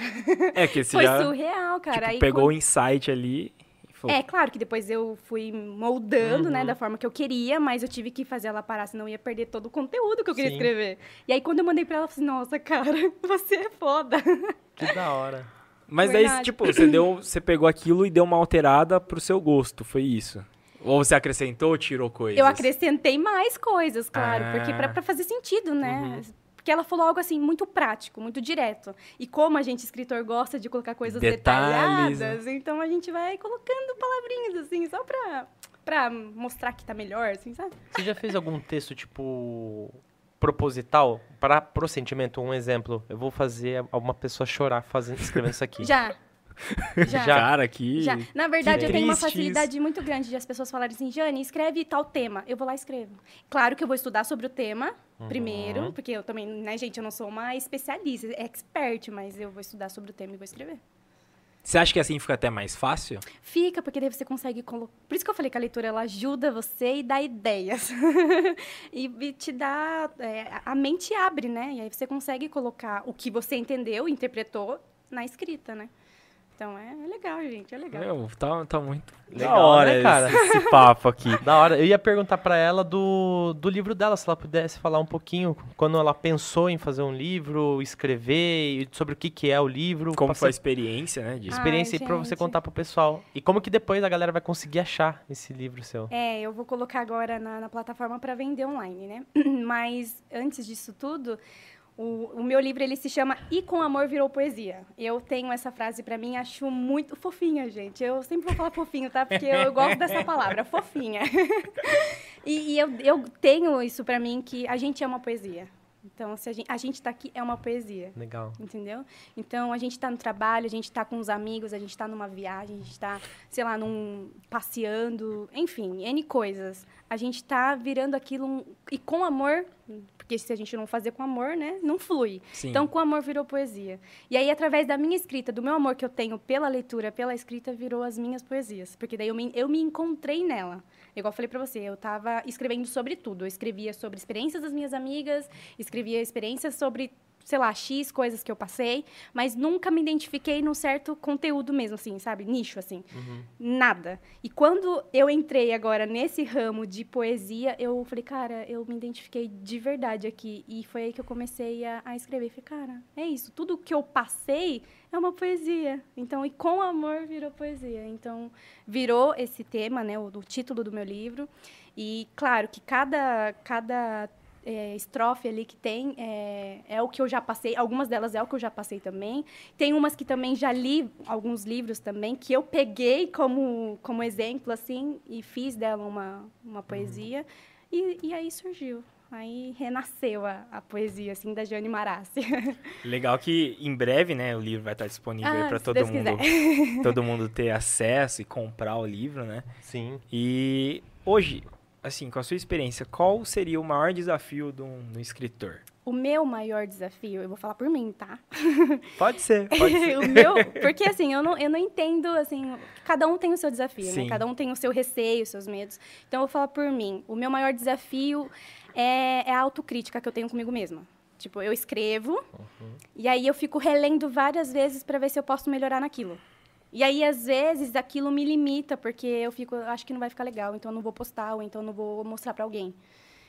É que você Foi já surreal, cara. tipo, Aí pegou quando- o insight ali e falou, É, claro que depois eu fui moldando, Uhum. né, da forma que eu queria, mas eu tive que fazer ela parar, senão eu ia perder todo o conteúdo que eu queria Sim. escrever. E aí, quando eu mandei pra ela, eu falei, nossa, cara, (laughs) você é foda. Que da hora. Mas daí, Verdade. tipo, você deu, você pegou aquilo e deu uma alterada pro seu gosto, foi isso? Ou você acrescentou, tirou coisas? Eu acrescentei mais coisas, claro, porque pra, Ah. pra fazer sentido, né? Uhum. Porque ela falou algo assim, muito prático, muito direto. E como a gente, escritor, gosta de colocar coisas Detalhes, detalhadas, então a gente vai colocando palavrinhas, assim, só pra, pra mostrar que tá melhor, assim, sabe? Você já fez algum texto, tipo, proposital? Para pro sentimento, um exemplo. Eu vou fazer uma pessoa chorar fazendo, escrevendo isso aqui. Já. (laughs) Já. Cara, que... Já. Na verdade, eu tenho uma facilidade muito grande de as pessoas falarem assim, Jane, escreve tal tema. Eu vou lá e escrevo. Claro que eu vou estudar sobre o tema Uhum. primeiro, porque eu também, né, gente, eu não sou uma especialista, expert, mas eu vou estudar sobre o tema e vou escrever. Você acha que assim fica até mais fácil? Fica, porque daí você consegue colocar. Por isso que eu falei que a leitura ela ajuda você e dá ideias. (laughs) e, e te dá. é, a mente abre, né? E aí você consegue colocar o que você entendeu, interpretou na escrita, né? Então é, é legal, gente, é legal. Meu, tá, tá muito Legal, da hora né, cara? esse, (laughs) esse papo aqui. Da hora. Eu ia perguntar pra ela do, do livro dela, se ela pudesse falar um pouquinho quando ela pensou em fazer um livro, escrever, e sobre o que, que é o livro. Como foi a experiência, né, disso? experiência Ai, pra você contar pro pessoal. E como que depois a galera vai conseguir achar esse livro seu? É, eu vou colocar agora na, na plataforma para vender online, né? (clears throat) Mas antes disso tudo, O, o, meu livro ele se chama E com amor virou poesia. Eu tenho essa frase para mim, acho muito fofinha, gente. Eu sempre vou falar fofinho, tá? Porque eu, eu gosto dessa palavra, fofinha. (laughs) e, e eu, eu tenho isso para mim que a gente uma poesia. Então, se a gente, a gente está aqui, é uma poesia. Legal. Entendeu? Então, a gente está no trabalho, a gente está com os amigos, a gente está numa viagem, a gente está, sei lá, num, passeando, enfim, N coisas. A gente está virando aquilo um, e com amor, porque se a gente não fazer com amor, né, não flui. Sim. Então, com amor virou poesia. E aí, através da minha escrita, do meu amor que eu tenho pela leitura, pela escrita, virou as minhas poesias. Porque daí eu me, eu me encontrei nela. Igual eu falei para você, eu estava escrevendo sobre tudo. Eu escrevia sobre experiências das minhas amigas, escrevia experiências sobre sei lá, X coisas que eu passei, mas nunca me identifiquei num certo conteúdo mesmo, assim, sabe? Nicho, assim. Uhum. Nada. E quando eu entrei agora nesse ramo de poesia, eu falei, cara, eu me identifiquei de verdade aqui. E foi aí que eu comecei a, a escrever. Falei, cara, é isso. Tudo que eu passei é uma poesia. Então, e com amor virou poesia. Então, virou esse tema, né, o, o título do meu livro. E, claro, que cada, cada é, estrofe ali que tem é, é, o que eu já passei. Algumas delas é o que eu já passei também. Tem umas que também já li, alguns livros também, que eu peguei como, como exemplo, assim, e fiz dela uma, uma poesia. E, e aí surgiu. Aí renasceu a, a, poesia, assim, da Jane Marassi. (laughs) Legal que em breve, né, o livro vai estar disponível ah, para todo mundo, (laughs) todo mundo ter acesso e comprar o livro, né? Sim. E hoje, assim, com a sua experiência, qual seria o maior desafio de um, de um escritor? O meu maior desafio, eu vou falar por mim, tá? (laughs) Pode ser, pode ser. o meu, porque assim, eu não, eu não entendo, assim, cada um tem o seu desafio, né? Sim. né? Cada um tem o seu receio, os seus medos. Então, eu vou falar por mim. O meu maior desafio é, é a autocrítica que eu tenho comigo mesma. Tipo, eu escrevo, uhum. e aí eu fico relendo várias vezes para ver se eu posso melhorar naquilo. E aí, às vezes, aquilo me limita, porque eu fico, acho que não vai ficar legal, então eu não vou postar, ou então eu não vou mostrar para alguém.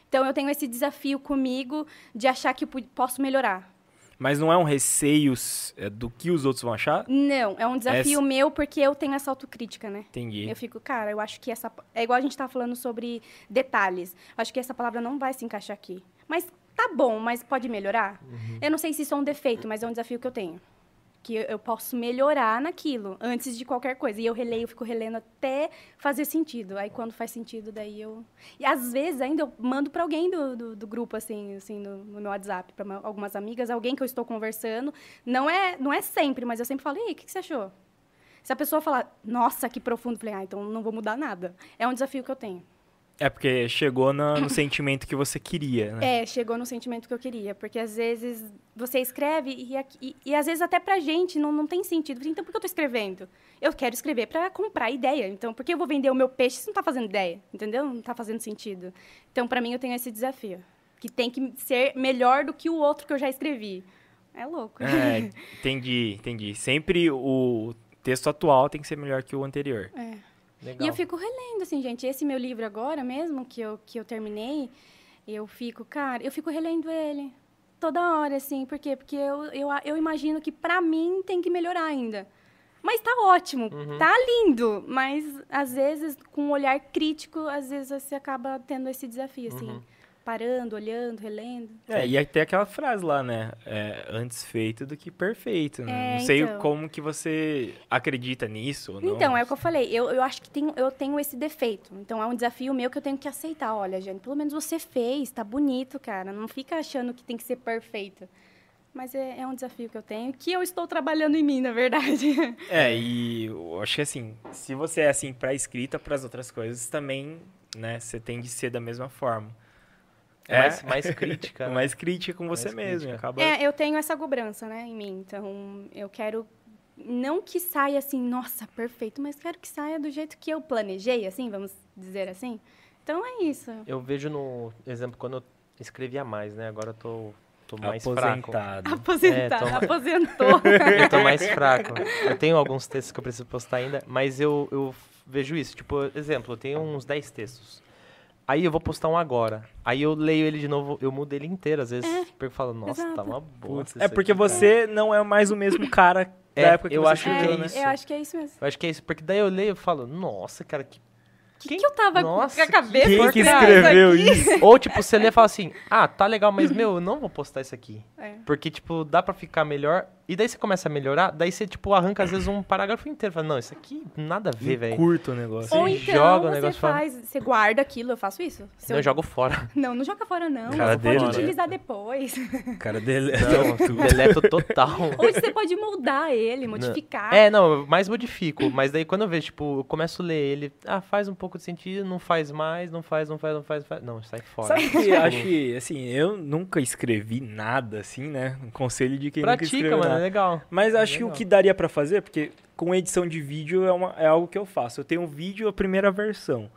Então, eu tenho esse desafio comigo de achar que posso melhorar. Mas não é um receio é, do que os outros vão achar? Não, é um desafio essa... meu porque eu tenho essa autocrítica, né? Entendi. Eu fico, cara, eu acho que essa. É igual a gente estava falando sobre detalhes. Acho que essa palavra não vai se encaixar aqui. Mas tá bom, mas pode melhorar? Uhum. Eu não sei se isso é um defeito, mas é um desafio que eu tenho que eu posso melhorar naquilo antes de qualquer coisa. E eu releio, fico relendo até fazer sentido. Aí quando faz sentido, daí eu. E às vezes ainda eu mando para alguém do, do, do, grupo, assim, assim no, no meu WhatsApp, para algumas amigas, alguém que eu estou conversando. Não é, não é sempre, mas eu sempre falo, ei, o que, que você achou? Se a pessoa falar, nossa, que profundo, eu falei, ah, então não vou mudar nada. É um desafio que eu tenho. É porque chegou no, no sentimento que você queria, né? É, chegou no sentimento que eu queria. Porque às vezes você escreve e, e, e às vezes até pra gente não, não tem sentido. Então por que eu tô escrevendo? Eu quero escrever para comprar ideia. Então por que eu vou vender o meu peixe se não tá fazendo ideia? Entendeu? Não tá fazendo sentido. Então para mim eu tenho esse desafio. Que tem que ser melhor do que o outro que eu já escrevi. É louco. É, (laughs) entendi, entendi. Sempre o texto atual tem que ser melhor que o anterior. É. Legal. E eu fico relendo, assim, gente. Esse meu livro agora mesmo, que eu, que eu terminei, eu fico, cara, eu fico relendo ele toda hora, assim. Por quê? Porque eu, eu, eu imagino que para mim tem que melhorar ainda. Mas tá ótimo, uhum. tá lindo. Mas, às vezes, com um olhar crítico, às vezes você acaba tendo esse desafio, assim. Uhum parando, olhando, relendo. É, e até aquela frase lá, né? É, antes feito do que perfeito. Né? É, não sei então... como que você acredita nisso ou não. Então, é o que eu falei. Eu, eu acho que tenho, eu tenho esse defeito. Então, é um desafio meu que eu tenho que aceitar. Olha, Jane, pelo menos você fez, tá bonito, cara. Não fica achando que tem que ser perfeito. Mas é, é, um desafio que eu tenho, que eu estou trabalhando em mim, na verdade. (laughs) É, e eu acho que assim, se você é assim para escrita, para as outras coisas também, né, você tem de ser da mesma forma. É, mais, mais crítica. Né? mais crítica com você mesmo. Acaba... É, eu tenho essa cobrança, né, em mim. Então, eu quero não que saia assim, nossa, perfeito, mas quero que saia do jeito que eu planejei, assim, vamos dizer assim. Então é isso. Eu vejo no exemplo quando eu escrevia mais, né? Agora eu tô, tô mais Aposentado. fraco. Aposentado. É, tô... Aposentou. (laughs) eu tô mais fraco. Eu tenho alguns textos que eu preciso postar ainda, mas eu, eu vejo isso. Tipo, exemplo, eu tenho uns 10 textos. Aí eu vou postar um agora. Aí eu leio ele de novo, eu mudo ele inteiro. Às vezes, é, porque eu falo, nossa, exato. tá uma boa. É porque aqui, você cara. não é mais o mesmo cara (laughs) é, da época que eu você acho que é, isso. Eu acho que é isso mesmo. Eu acho que é isso, porque daí eu leio e falo, nossa, cara, que que, Quem- que eu tava Nossa, com a cabeça? Quem por que trás escreveu aqui? isso? Ou, tipo, você lê e fala assim, ah, tá legal, mas, meu, eu não vou postar isso aqui. É. Porque, tipo, dá pra ficar melhor. E daí você começa a melhorar, daí você, tipo, arranca, às vezes, um parágrafo inteiro. Fala, não, isso aqui nada a ver, velho. Curto o negócio. Ou Você então joga o você negócio fora. faz, você guarda aquilo, eu faço isso. Se Eu jogo fora. Não, não joga fora não. Cara você dele, pode né? utilizar depois. Cara dele. Não, (laughs) deleto total. (laughs) Ou você pode moldar ele, modificar. É, não, eu mais modifico. Mas daí quando eu vejo, tipo, eu começo a ler ele, ah, faz um pouco de sentido, não faz mais, não faz, não faz, não faz, não faz. Não, sai fora. Sabe que acho que, assim, eu nunca escrevi nada, assim, né? Um conselho de quem nunca Pratica, escreveu mano, nada. Legal. Mas acho que o Legal. que daria pra fazer, porque com edição de vídeo é, uma, é algo que eu faço. Eu tenho um vídeo, a primeira versão.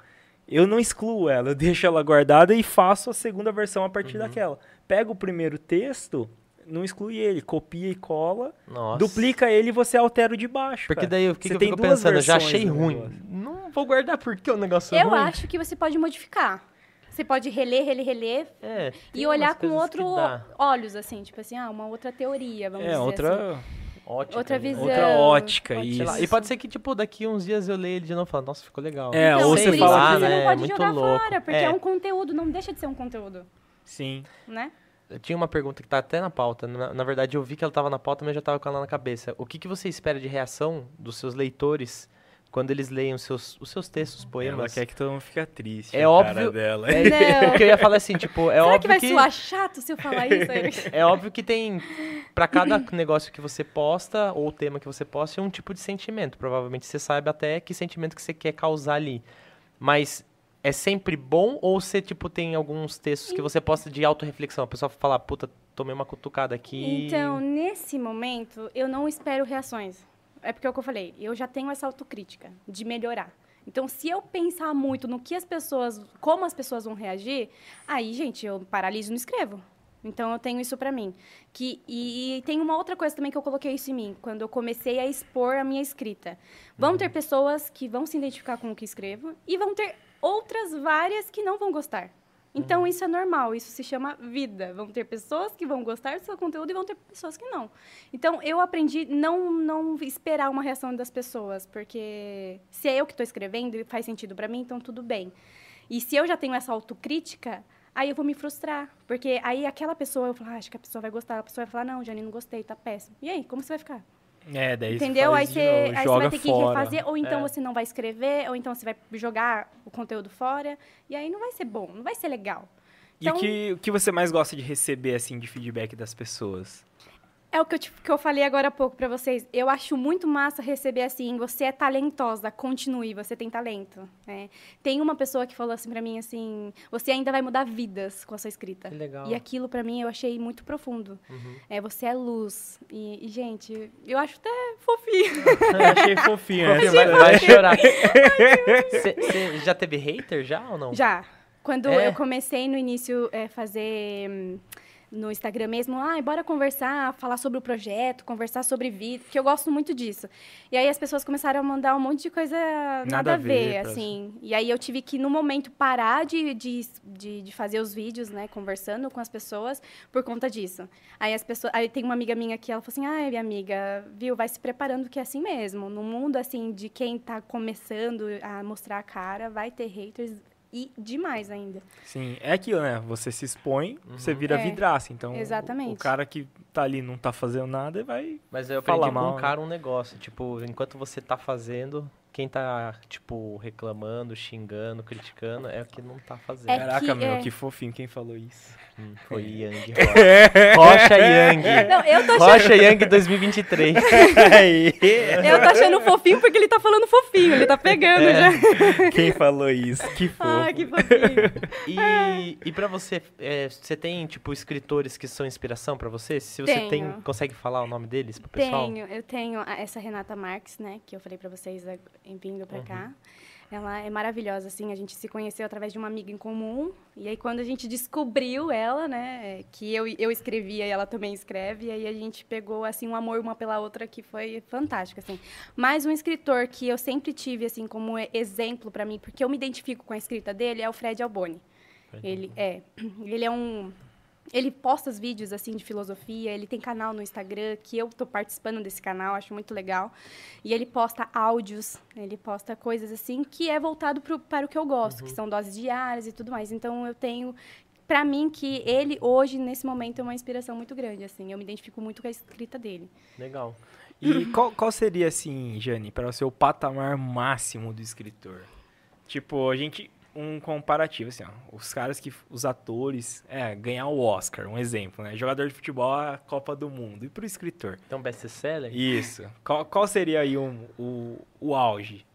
Eu não excluo ela, eu deixo ela guardada e faço a segunda versão a partir Uhum. daquela. Pego o primeiro texto, não exclui ele, copia e cola, Nossa. duplica ele e você altera o de baixo. Porque cara. daí o que, Você que eu tem fico duas pensando? Eu já achei ruim. negócio. Não vou guardar porque o negócio é Eu ruim. acho que você pode modificar. Você pode reler, reler, reler É, e olhar com outro olhos, assim, tipo assim, ah, uma outra teoria, vamos É, dizer outra, assim. Ótica, Outra né? visão. outra ótica, Pode- isso. Lá, E pode ser que, tipo, daqui uns dias eu leia ele de novo e falo, nossa, ficou legal. É, Então, ou você fala que- você não é, pode muito jogar louco. fora, porque É. é. um conteúdo, não deixa de ser um conteúdo, Sim. né? Eu tinha uma pergunta que tá até na pauta. Na, na verdade, eu vi que ela tava na pauta, mas eu já tava com ela na cabeça. O que, que você espera de reação dos seus leitores quando eles leem os seus, os seus textos, Ela poemas? quer que todo mundo fique triste. É a óbvio- Cara dela. É, Não. O que eu ia falar assim, tipo, é Será óbvio que vai que... soar chato se eu falar isso? (laughs) É óbvio que tem, pra cada negócio que você posta, ou tema que você posta, é um tipo de sentimento. Provavelmente você sabe até que sentimento que você quer causar ali. Mas é sempre bom ou você, tipo, tem alguns textos que você posta de autorreflexão? A pessoa fala, puta, tomei uma cutucada aqui. Então, nesse momento, eu não espero reações. É porque é o que eu falei, eu já tenho essa autocrítica de melhorar. Então, se eu pensar muito no que as pessoas, como as pessoas vão reagir, aí, gente, eu paraliso e não escrevo. Então, eu tenho isso pra mim. Que, e, e tem uma outra coisa também que eu coloquei isso em mim, quando eu comecei a expor a minha escrita. Vão ter pessoas que vão se identificar com o que escrevo e vão ter outras várias que não vão gostar. Então, isso é normal, isso se chama vida. Vão ter pessoas que vão gostar do seu conteúdo e vão ter pessoas que não. Então, eu aprendi não não esperar uma reação das pessoas, porque se é eu que estou escrevendo e faz sentido para mim, então tudo bem. E se eu já tenho essa autocrítica, aí eu vou me frustrar, porque aí aquela pessoa, eu falo, ah, acho que a pessoa vai gostar, a pessoa vai falar, não, Jane, não gostei, tá péssimo. E aí, como você vai ficar? É, daí Entendeu? faz Aí você, novo, aí você vai ter que fora. refazer, ou então É. você não vai escrever, ou então você vai jogar o conteúdo fora, e aí não vai ser bom, não vai ser legal. E o Então- que, o que você mais gosta de receber, assim, de feedback das pessoas? É o que eu, te- que eu falei agora há pouco pra vocês. Eu acho muito massa receber assim, você é talentosa, continue, você tem talento. né? Tem uma pessoa que falou assim pra mim assim, você ainda vai mudar vidas com a sua escrita. Que legal. E aquilo pra mim eu achei muito profundo. Uhum. É, você é luz. E, e, gente, eu acho até fofinho. (laughs) Eu achei fofinho essa. vai, vai chorar. (laughs) Você já teve hater já ou não? Já. Quando É? eu comecei no início é, fazer hum, no Instagram mesmo, ah, bora conversar, falar sobre o projeto, conversar sobre vida, que eu gosto muito disso. E aí as pessoas começaram a mandar um monte de coisa nada, a a ver, ver, assim. E aí eu tive que, no momento, parar de, de, de, de fazer os vídeos, né, conversando com as pessoas por conta disso. Aí as pessoas. Aí tem uma amiga minha que ela falou assim: ai, minha amiga, viu, vai se preparando que é assim mesmo. No mundo, assim, de quem tá começando a mostrar a cara, vai ter haters e demais ainda. Sim, é aquilo, né? Você se expõe, você vira É, vidraça. Então, o- exatamente. O, cara que tá ali não tá fazendo nada e vai... Mas eu aprendi com mal, um né? cara um negócio. Tipo, enquanto você tá fazendo, quem tá, tipo, reclamando, xingando, criticando, é o que não tá fazendo. É Caraca, que, meu, é- que fofinho quem falou isso. Hum, foi Yang (laughs) Rocha. Rocha Yang. Não, eu tô achando, Rocha Yang 2023. (laughs) Aí, eu tô achando fofinho porque ele tá falando fofinho, ele tá pegando É. já. quem falou isso? Que fofo. Ai, que fofinho. E, e pra você, é, você tem, tipo, escritores que são inspiração pra você? Se você tem, Tenho. consegue falar o nome deles pro pessoal? Tenho, eu tenho essa Renata Marques, né, que eu falei pra vocês ag- em vindo pra cá. Ela é maravilhosa, assim, a gente se conheceu através de uma amiga em comum. E aí, quando a gente descobriu ela, né, que eu, eu escrevia e ela também escreve, e aí a gente pegou, assim, um amor uma pela outra que foi fantástico, assim. Mas um escritor que eu sempre tive, assim, como exemplo pra mim, porque eu me identifico com a escrita dele, é o Fred Alboni. Ele é, (clears throat) ele é um Ele posta os vídeos, assim, de filosofia, ele tem canal no Instagram, que eu tô participando desse canal, acho muito legal. E ele posta áudios, ele posta coisas, assim, que é voltado pro, para o que eu gosto, que são doses diárias e tudo mais. Então, eu tenho para mim que ele hoje nesse momento é uma inspiração muito grande assim eu me identifico muito com a escrita dele Legal. E (clears throat) qual, qual seria, assim, Jane, para o seu patamar máximo do escritor? Tipo, a gente. Um comparativo, assim, ó. Os caras que. Os atores. É, ganhar o Oscar, um exemplo, né? Jogador de futebol, a Copa do Mundo. E pro escritor? Então, best-seller? Isso. Qual, qual seria aí um, o, o auge?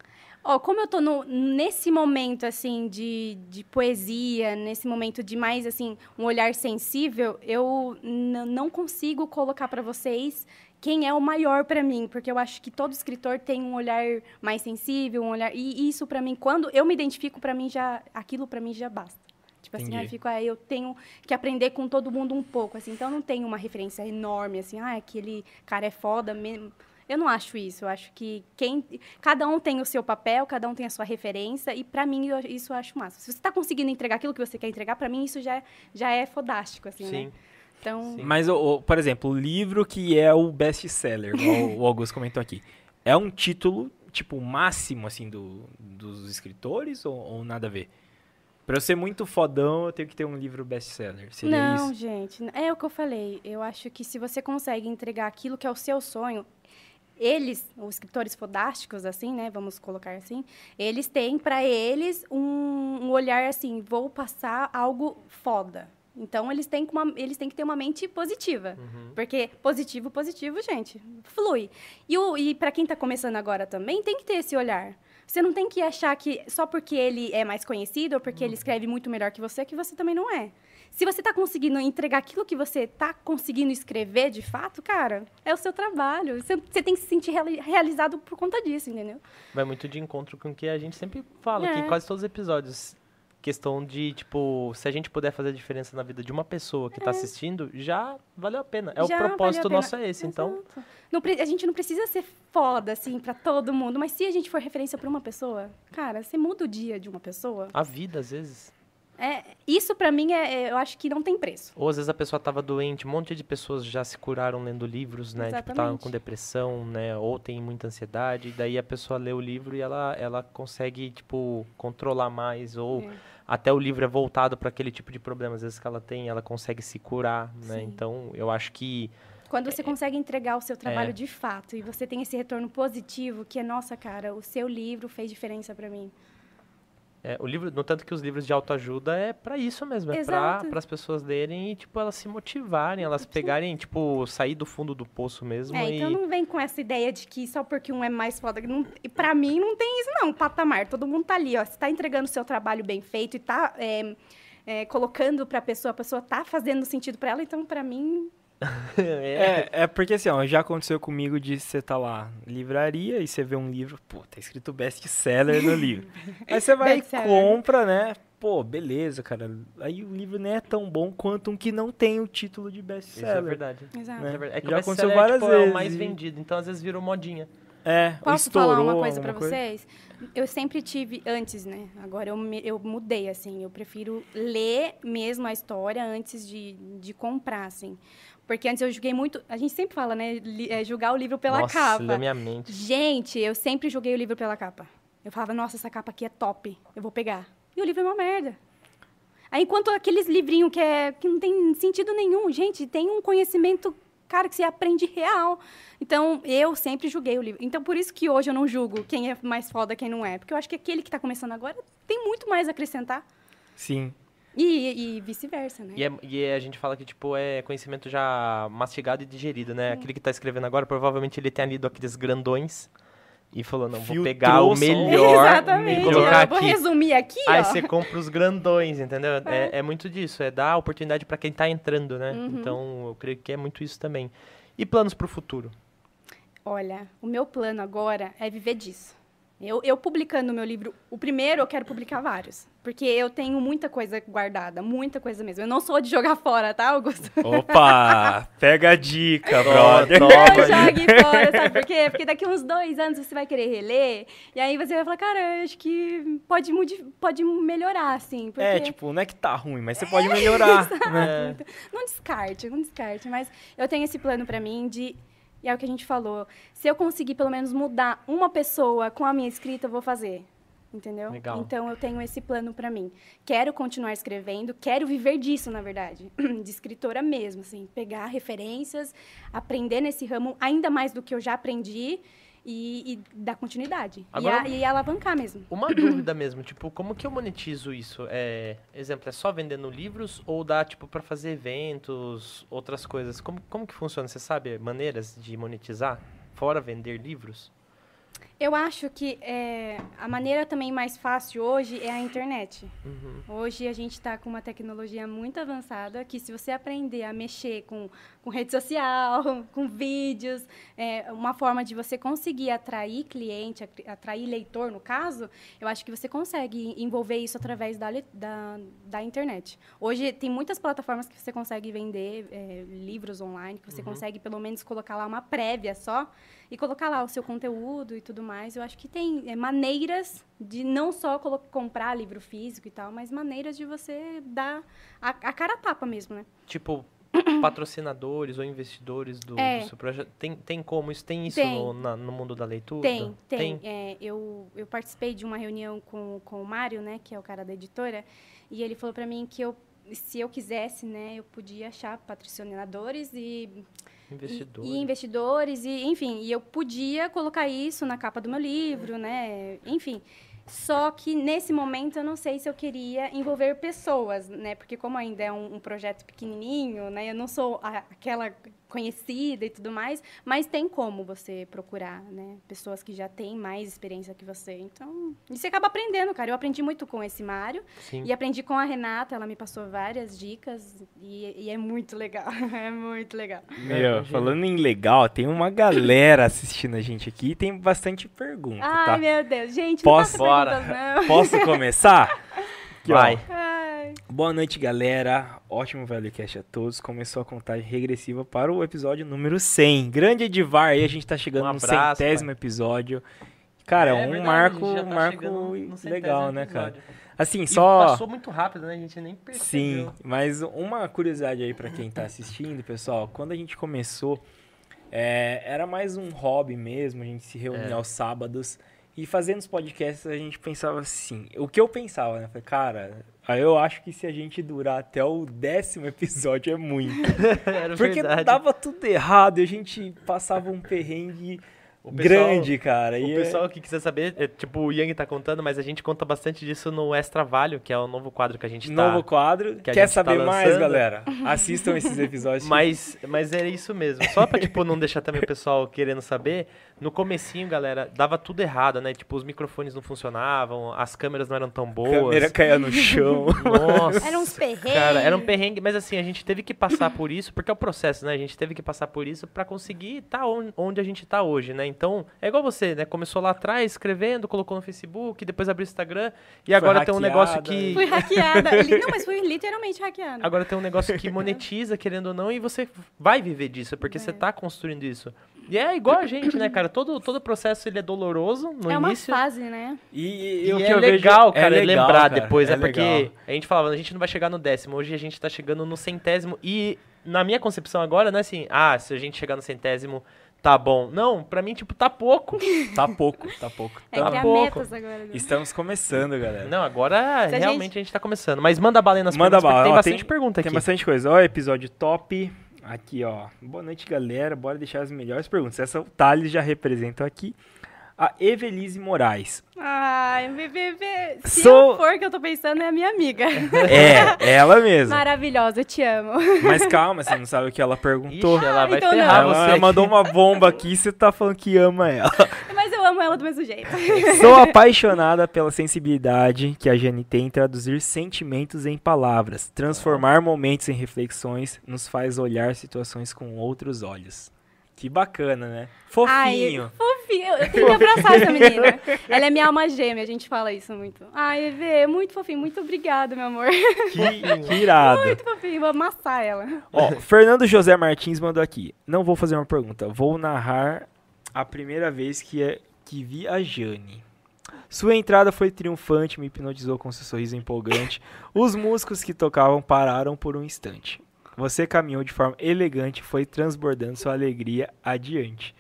Ó, como eu tô no, nesse momento, assim, de, de poesia, nesse momento de mais, assim, um olhar sensível, eu não consigo colocar para vocês quem é o maior para mim, porque eu acho que todo escritor tem um olhar mais sensível, um olhar... E isso, para mim, quando eu me identifico, para mim, já... Aquilo, para mim, já basta. Tipo assim, aí fico, ah, eu tenho que aprender com todo mundo um pouco, assim. Então, não tenho uma referência enorme, assim, ah, aquele cara é foda mesmo. Eu não acho isso. Eu acho que quem, cada um tem o seu papel, cada um tem a sua referência, e para mim eu- isso eu acho massa. Se você está conseguindo entregar aquilo que você quer entregar, para mim isso já, é- já é fodástico, assim, Sim. né? Então, Sim. Mas, o, o- por exemplo, o livro que é o best-seller, igual (laughs) o Augusto comentou aqui, é um título, tipo, máximo, assim, do, dos escritores ou, ou nada a ver? Pra eu ser muito fodão, eu tenho que ter um livro best-seller. Seria não, isso? gente, é o que eu falei. Eu acho que se você consegue entregar aquilo que é o seu sonho, eles, os escritores fodásticos, assim, né, vamos colocar assim, eles têm para eles um, um olhar assim, vou passar algo foda. Então eles têm, que uma, eles têm que ter uma mente positiva, porque positivo, positivo, gente, flui. E, o- e para quem está começando agora também tem que ter esse olhar. Você não tem que achar que só porque ele é mais conhecido ou porque ele escreve muito melhor que você, que você também não é. Se você está conseguindo entregar aquilo que você está conseguindo escrever de fato, cara, é o seu trabalho. Você, você tem que se sentir reali- realizado por conta disso, entendeu? Vai muito de encontro com o que a gente sempre fala aqui É. em quase todos os episódios. Questão de, tipo, se a gente puder fazer a diferença na vida de uma pessoa que tá assistindo, já valeu a pena. É Já o propósito nosso é esse, então. Exato. Não pre- a gente não precisa ser foda, assim, pra todo mundo, mas se a gente for referência pra uma pessoa, cara, você muda o dia de uma pessoa. A vida, às vezes. É, isso pra mim, é, é- eu acho que não tem preço. Ou às vezes a pessoa tava doente, um monte de pessoas já se curaram lendo livros, né? Tipo, estavam Exatamente. com depressão, né? Ou tem muita ansiedade, daí a pessoa lê o livro e ela, ela consegue, tipo, controlar mais, ou É. até o livro é voltado para aquele tipo de problema, às vezes que ela tem, ela consegue se curar, né? Sim. Então, eu acho que Quando você consegue entregar o seu trabalho É. de fato e você tem esse retorno positivo, que é, nossa, cara, o seu livro fez diferença pra mim. É, o livro, no tanto que os livros de autoajuda é pra isso mesmo, é pra Exato. as pessoas lerem e, tipo, elas se motivarem, elas pegarem, tipo, sair do fundo do poço mesmo É, e... então não vem com essa ideia de que só porque um é mais foda. Não, e pra mim não tem isso, não. Patamar. Todo mundo tá ali, ó. Você tá entregando o seu trabalho bem feito e tá é, é, colocando pra pessoa, a pessoa tá fazendo sentido pra ela, então pra mim. (laughs) é, É, é porque assim, ó, já aconteceu comigo de você tá lá, livraria, e você vê um livro, pô, tá escrito best-seller no livro. (laughs) Aí você vai e compra, né? Pô, beleza, cara. Aí o livro nem é tão bom quanto um que não tem o título de isso é verdade. Exato. Né? É verdade. É que Já o aconteceu best-seller, várias tipo, é o vezes mais vendido, então às vezes virou modinha. É, Posso estourou falar uma coisa pra alguma vocês? Eu sempre tive, antes, né? Agora eu, me- eu mudei, assim. Eu prefiro ler mesmo a história antes de, de comprar, assim. Porque antes eu julguei muito. A gente sempre fala, né? li- é, julgar o livro pela Nossa, capa. leu minha mente. Gente, eu sempre joguei o livro pela capa. Eu falava, nossa, essa capa aqui é top, eu vou pegar. E o livro é uma merda. Aí, enquanto aqueles livrinhos que, é, que não tem sentido nenhum, gente, tem um conhecimento, cara, que você aprende real. Então, eu sempre julguei o livro. Então, por isso que hoje eu não julgo quem é mais foda, quem não é. Porque eu acho que aquele que está começando agora tem muito mais a acrescentar. Sim. E, e vice-versa, né? E, é- e é- a gente fala que, tipo, é conhecimento já mastigado e digerido, né? Aquele que tá escrevendo agora, provavelmente ele tenha lido aqueles grandões e falou, não, vou Filtrou pegar o melhor (laughs) Exatamente. e colocar eu vou aqui. resumir aqui, Aí ó. você compra os grandões, entendeu? É, é muito disso, é dar oportunidade pra quem tá entrando, né? Uhum. Então, eu creio que é muito isso também. E planos pro futuro? Olha, o meu plano agora é viver disso. Eu, eu publicando o meu livro, o primeiro eu quero publicar vários. Porque eu tenho muita coisa guardada, muita coisa mesmo. Eu não sou de jogar fora, tá, Augusto? Opa! Pega a dica, brother. Não (laughs) jogue fora, sabe por quê? Porque daqui uns dois anos você vai querer reler, e aí você vai falar, cara, eu acho que pode, pode melhorar, assim. Porque... É, tipo, não é que tá ruim, mas você pode melhorar. (laughs) né? Não descarte, não descarte. Mas eu tenho esse plano pra mim de e é o que a gente falou. Se eu conseguir pelo menos mudar uma pessoa com a minha escrita, eu vou fazer. Entendeu? Legal. Então eu tenho esse plano para mim. Quero continuar escrevendo, quero viver disso, na verdade, (clears throat) de escritora mesmo, assim, pegar referências, aprender nesse ramo ainda mais do que eu já aprendi e, e dar continuidade. Agora, e, a, e, alavancar mesmo. Uma (clears throat) dúvida mesmo, tipo, como que eu monetizo isso? É, exemplo, é só vendendo livros ou dá, tipo, para fazer eventos, outras coisas? Como, como que funciona? Você sabe maneiras de monetizar, fora vender livros? Eu acho que é, a maneira também mais fácil hoje é a internet. Uhum. Hoje a gente está com uma tecnologia muito avançada que se você aprender a mexer com, com rede social, (laughs) com vídeos, é, uma forma de você conseguir atrair cliente, atrair leitor, no caso, eu acho que você consegue envolver isso através da, da, da internet. Hoje tem muitas plataformas que você consegue vender é, livros online, que você uhum. consegue pelo menos colocar lá uma prévia só e colocar lá o seu conteúdo e tudo mais. Eu acho que tem é, maneiras de não só comprar livro físico e tal, mas maneiras de você dar a, a cara a tapa mesmo, né? Tipo, (clears throat) patrocinadores ou investidores do, é. do, seu projeto? Tem, tem como? Isso, tem isso tem. No, na, no mundo da leitura? Tem, tem. tem? É, eu, eu participei de uma reunião com, com o Mário, né, que é o cara da editora, e ele falou para mim que eu, se eu quisesse, né, eu podia achar patrocinadores e Investidores. E, e, investidores, e, enfim, e eu podia colocar isso na capa do meu livro, né? Enfim. Só que nesse momento eu não sei se eu queria envolver pessoas, né? Porque como ainda é um, um projeto pequenininho, né? Eu não sou a, aquela conhecida e tudo mais, mas tem como você procurar, né? Pessoas que já têm mais experiência que você. Então, e você acaba aprendendo, cara. Eu aprendi muito com esse Mário Sim. e aprendi com a Renata. Ela me passou várias dicas e, e é muito legal. (laughs) é muito legal. Meu, falando em legal, tem uma galera assistindo a gente aqui e tem bastante pergunta, Ai, tá? meu Deus. Gente, Posso, não bora. não. Posso começar? (laughs) Vai. Boa noite, galera. Ótimo VLCast a todos. Começou a contagem regressiva para o episódio número 100. Grande Edivar aí, a gente tá chegando um no centésimo pai. episódio. Cara, é, um verdade, marco, tá marco legal, né, cara? Assim, e só. Passou muito rápido, né? A gente nem percebeu. Sim, mas uma curiosidade aí para quem tá assistindo, pessoal. Quando a gente começou, é, era mais um hobby mesmo. A gente se reunia é. aos sábados. E fazendo os podcasts, a gente pensava assim. O que eu pensava, né? Falei, cara, eu acho que se a gente durar até o décimo episódio é muito. (laughs) Porque verdade. dava tudo errado e a gente passava um perrengue o pessoal, grande, cara. O e é pessoal é... que quiser saber, é, tipo, o Yang tá contando, mas a gente conta bastante disso no Extra Valho, que é o novo quadro que a gente tá... Novo quadro. Que Quer tá saber tá mais, galera? (laughs) Assistam esses episódios. mas, mas é isso mesmo. Só pra, tipo, não deixar também o pessoal querendo saber, no comecinho, galera, dava tudo errado, né? Tipo, os microfones não funcionavam, as câmeras não eram tão boas. A câmera caía no (laughs) chão. Nossa. Era uns perrengues. Cara, era um perrengue, mas assim, a gente teve que passar por isso, porque é o processo, né? A gente teve que passar por isso para conseguir estar tá onde a gente tá hoje, né? Então, é igual você, né? Começou lá atrás, escrevendo, colocou no Facebook, depois abriu o Instagram, e agora tem um negócio que... Fui hackeada. Não, mas fui literalmente hackeada. Agora tem um negócio que (laughs) monetiza, querendo ou não, e você vai viver disso, porque é. você tá construindo isso. E é igual a gente, né, cara? Todo, todo processo ele é doloroso no é início. É uma fase, né? E, e, e é legal, cara, é legal, lembrar cara. depois. É, é porque a gente falava, a gente não vai chegar no décimo. Hoje a gente tá chegando no centésimo. E na minha concepção agora, não é assim, ah, se a gente chegar no centésimo tá bom. Não, pra mim, tipo, tá pouco. (laughs) tá pouco, tá pouco. É tá pouco. Agora, né? Estamos começando, galera. Não, agora Se realmente a gente... a gente tá começando. Mas manda bala aí nas manda perguntas, bala. tem ó, bastante tem, pergunta aqui. Tem bastante coisa. Ó, episódio top. Aqui, ó. Boa noite, galera. Bora deixar as melhores perguntas. Essa o Thales já representa aqui a Evelise Moraes. Ai, bebê, se Sou... for que eu tô pensando, é a minha amiga. (laughs) É, ela mesma. Maravilhosa, eu te amo. Mas calma, você não sabe o que ela perguntou. Ixi, ela vai então ferrar não. você. Ela mandou uma bomba aqui e você tá falando que ama ela. Eu amo ela do mesmo jeito. (laughs) Sou apaixonada pela sensibilidade que a Jane tem em traduzir sentimentos em palavras. Transformar momentos em reflexões nos faz olhar situações com outros olhos. Que bacana, né? Fofinho. Ai, fofinho. Eu, tenho que abraçar essa menina. (laughs) Ela é minha alma gêmea, a gente fala isso muito. Ai, Evê, muito fofinho. Muito obrigada, meu amor. Que, que irado. Muito fofinho. Vou amassar ela. Ó, Fernando José Martins mandou aqui. Não vou fazer uma pergunta. Vou narrar a primeira vez que, é, que vi a Jane. Sua entrada foi triunfante, me hipnotizou com seu sorriso empolgante. Os músicos que tocavam pararam por um instante. Você caminhou de forma elegante e foi transbordando sua alegria adiante.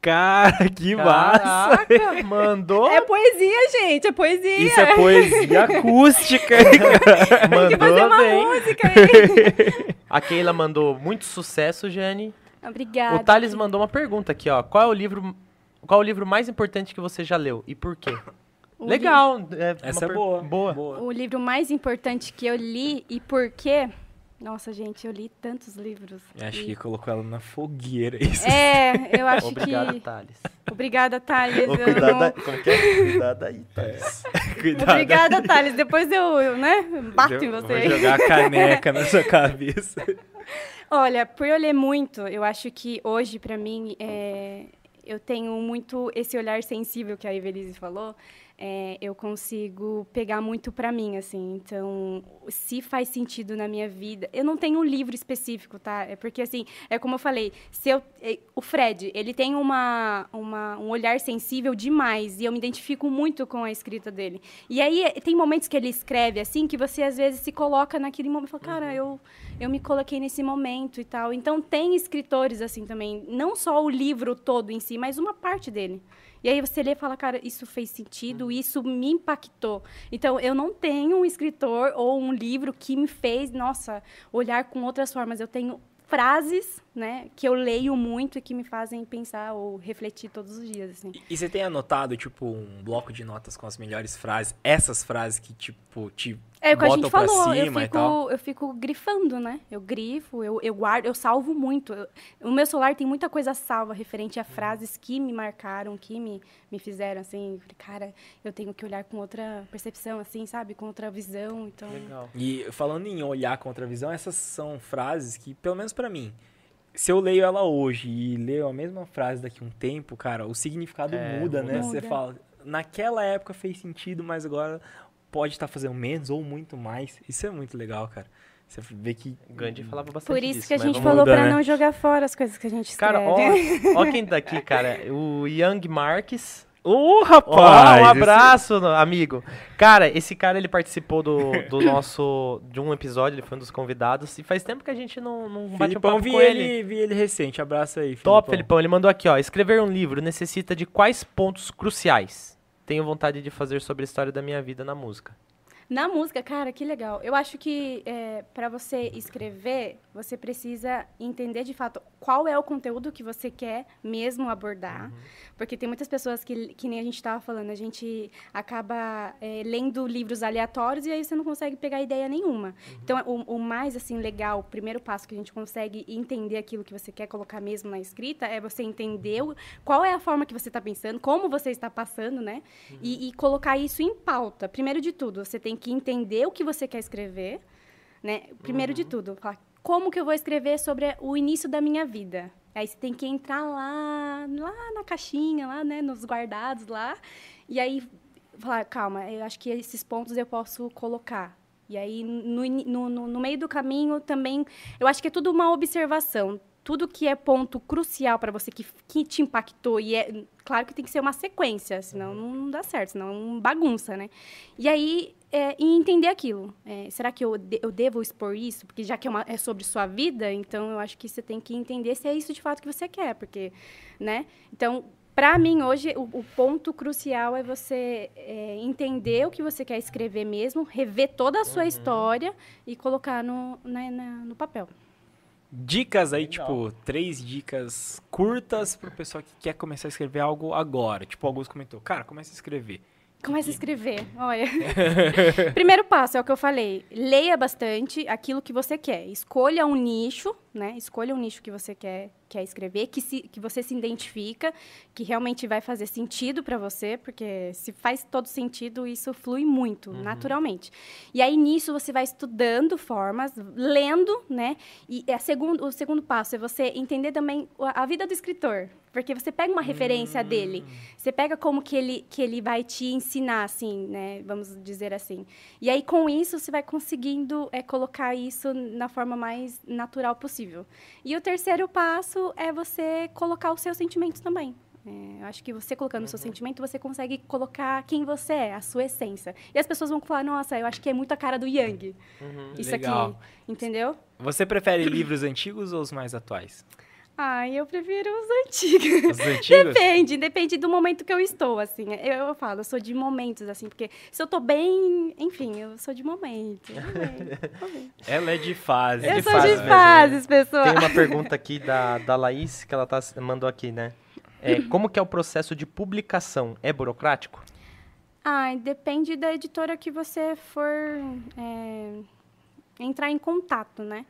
Cara, que massa! Caraca, mandou. É poesia, gente. É poesia. Isso é poesia (laughs) acústica, hein, cara? Que fazer Mandou uma bem. música (laughs) (laughs) aí. A Keila mandou muito sucesso, Jane. Obrigada. O Thales mandou uma pergunta aqui, ó. Qual é o livro, qual é o livro mais importante que você já leu e por quê? O Legal. É Essa uma é per- boa. Boa. O livro mais importante que eu li e por quê? Nossa, gente, eu li tantos livros. Acho E- que colocou ela na fogueira. Isso. É, eu acho Obrigado, que. Thales. Obrigada, Thales. Ô, eu cuidado não- aí, como que é? Cuidado aí, Thales. (laughs) Cuidado. Obrigada, Thales. Depois eu, eu, né, bato em Eu você. Vou jogar a caneca na sua cabeça. (laughs) Olha, por eu ler muito, eu acho que hoje, pra mim, é, eu tenho muito esse olhar sensível que a Evelise falou. É, eu consigo pegar muito pra mim, assim. Então, se faz sentido na minha vida, eu não tenho um livro específico, tá? É porque assim, é como eu falei, se eu, é, o Fred, ele tem uma, uma, um olhar sensível demais e eu me identifico muito com a escrita dele. E aí é, tem momentos que ele escreve assim que você às vezes se coloca naquele momento, fala, cara, eu eu me coloquei nesse momento e tal. Então tem escritores assim também, não só o livro todo em si, mas uma parte dele. E aí você lê e fala, cara, isso fez sentido, isso me impactou. Então eu não tenho um escritor ou um livro que me fez, nossa, olhar com outras formas. Eu tenho frases, né, que eu leio muito e que me fazem pensar ou refletir todos os dias, assim. E, e você tem anotado, tipo, um bloco de notas com as melhores frases? Essas frases que, tipo, te É o que a gente falou, eu fico, eu fico grifando, né? Eu grifo, eu, eu guardo, eu salvo muito. Eu- o meu celular tem muita coisa salva referente a frases que me marcaram, que me, me fizeram, assim, cara, eu tenho que olhar com outra percepção, assim, sabe? Com outra visão, então... Legal. E falando em olhar contra a visão, essas são frases que, pelo menos pra mim, se eu leio ela hoje e leio a mesma frase daqui a um tempo, cara, o significado É, muda, né? muda. Você fala, naquela época fez sentido, mas agora pode estar fazendo menos ou muito mais. Isso é muito legal, cara. Você vê que. O Gandhi falava bastante Por isso disso, que a gente falou pra né? não jogar fora as coisas que a gente escreve. Cara, ó, (laughs) ó quem tá aqui, cara. O Young Marques. Ô, Ó, rapaz! um abraço, no- amigo. Cara, esse cara, ele participou do, do (laughs) nosso... De um episódio, ele foi um dos convidados. E faz tempo que a gente não, não Esse... bate um Filipão, papo vi com ele, ele. vi ele recente. Abraço aí, Top, Felipão. Ele mandou aqui, ó. Escrever um livro necessita de quais pontos cruciais? Tenho vontade de fazer sobre a história da minha vida na música. Na música, cara, que legal. Eu acho que é, para você escrever, você precisa entender de fato qual é o conteúdo que você quer mesmo abordar. Porque tem muitas pessoas que, que nem a gente estava falando, a gente acaba é, lendo livros aleatórios e aí você não consegue pegar ideia nenhuma. Então, o, o mais assim legal, o primeiro passo que a gente consegue entender aquilo que você quer colocar mesmo na escrita é você entender qual é a forma que você está pensando, como você está passando, né? E, e colocar isso em pauta. Primeiro de tudo, você tem que entender o que você quer escrever, né? Primeiro de tudo, falar como que eu vou escrever sobre o início da minha vida. Aí você tem que entrar lá, lá na caixinha, lá, né, nos guardados lá, e aí falar, calma, eu acho que esses pontos eu posso colocar. E aí, no, no, no, meio do caminho, também, eu acho que é tudo uma observação. Tudo que é ponto crucial para você, que, que te impactou, e é claro que tem que ser uma sequência, senão não dá certo, senão é bagunça, né? E aí, é, e entender aquilo. É, será que eu, de- eu devo expor isso? Porque já que é, uma- é sobre sua vida, então eu acho que você tem que entender se é isso de fato que você quer, porque, né? Então, para mim, hoje, o, o ponto crucial é você é, entender o que você quer escrever mesmo, rever toda a sua história e colocar no, né, na- no papel. Dicas aí, Legal. tipo, três dicas curtas pro pessoal que quer começar a escrever algo agora. Tipo, o Augusto comentou, cara, começa a escrever. Começa a escrever, olha. (laughs) Primeiro passo é o que eu falei. Leia bastante aquilo que você quer. Escolha um nicho, né? Escolha um nicho que você quer, quer escrever, que, se, que você se identifica, que realmente vai fazer sentido para você, porque se faz todo sentido, isso flui muito, Uhum. naturalmente. E aí, nisso, você vai estudando formas, lendo, né? E a segundo, o segundo passo é você entender também a a vida do escritor. Porque você pega uma referência dele, você pega como que ele, que ele vai te ensinar, assim, né? Vamos dizer assim. E aí, com isso, você vai conseguindo é, colocar isso na forma mais natural possível. E o terceiro passo é você colocar os seus sentimentos também. É, eu acho que você colocando o seu sentimento, você consegue colocar quem você é, a sua essência. E as pessoas vão falar, nossa, eu acho que é muito a cara do Yang. Isso Legal. aqui, entendeu? Você prefere livros antigos ou os mais atuais? Ai, eu prefiro os antigos. Os antigos? Depende, depende do momento que eu estou, assim. Eu, eu falo, eu sou de momentos, assim, porque se eu tô bem, enfim, eu sou de bem, bem. (laughs) Ela é de fase. Eu de sou fase de fases, pessoal. Tem uma pergunta aqui da, da Laís que ela tá, mandou aqui, né? É, (laughs) como que é o processo de publicação? É burocrático? Ai, depende da editora que você for é, entrar em contato, né?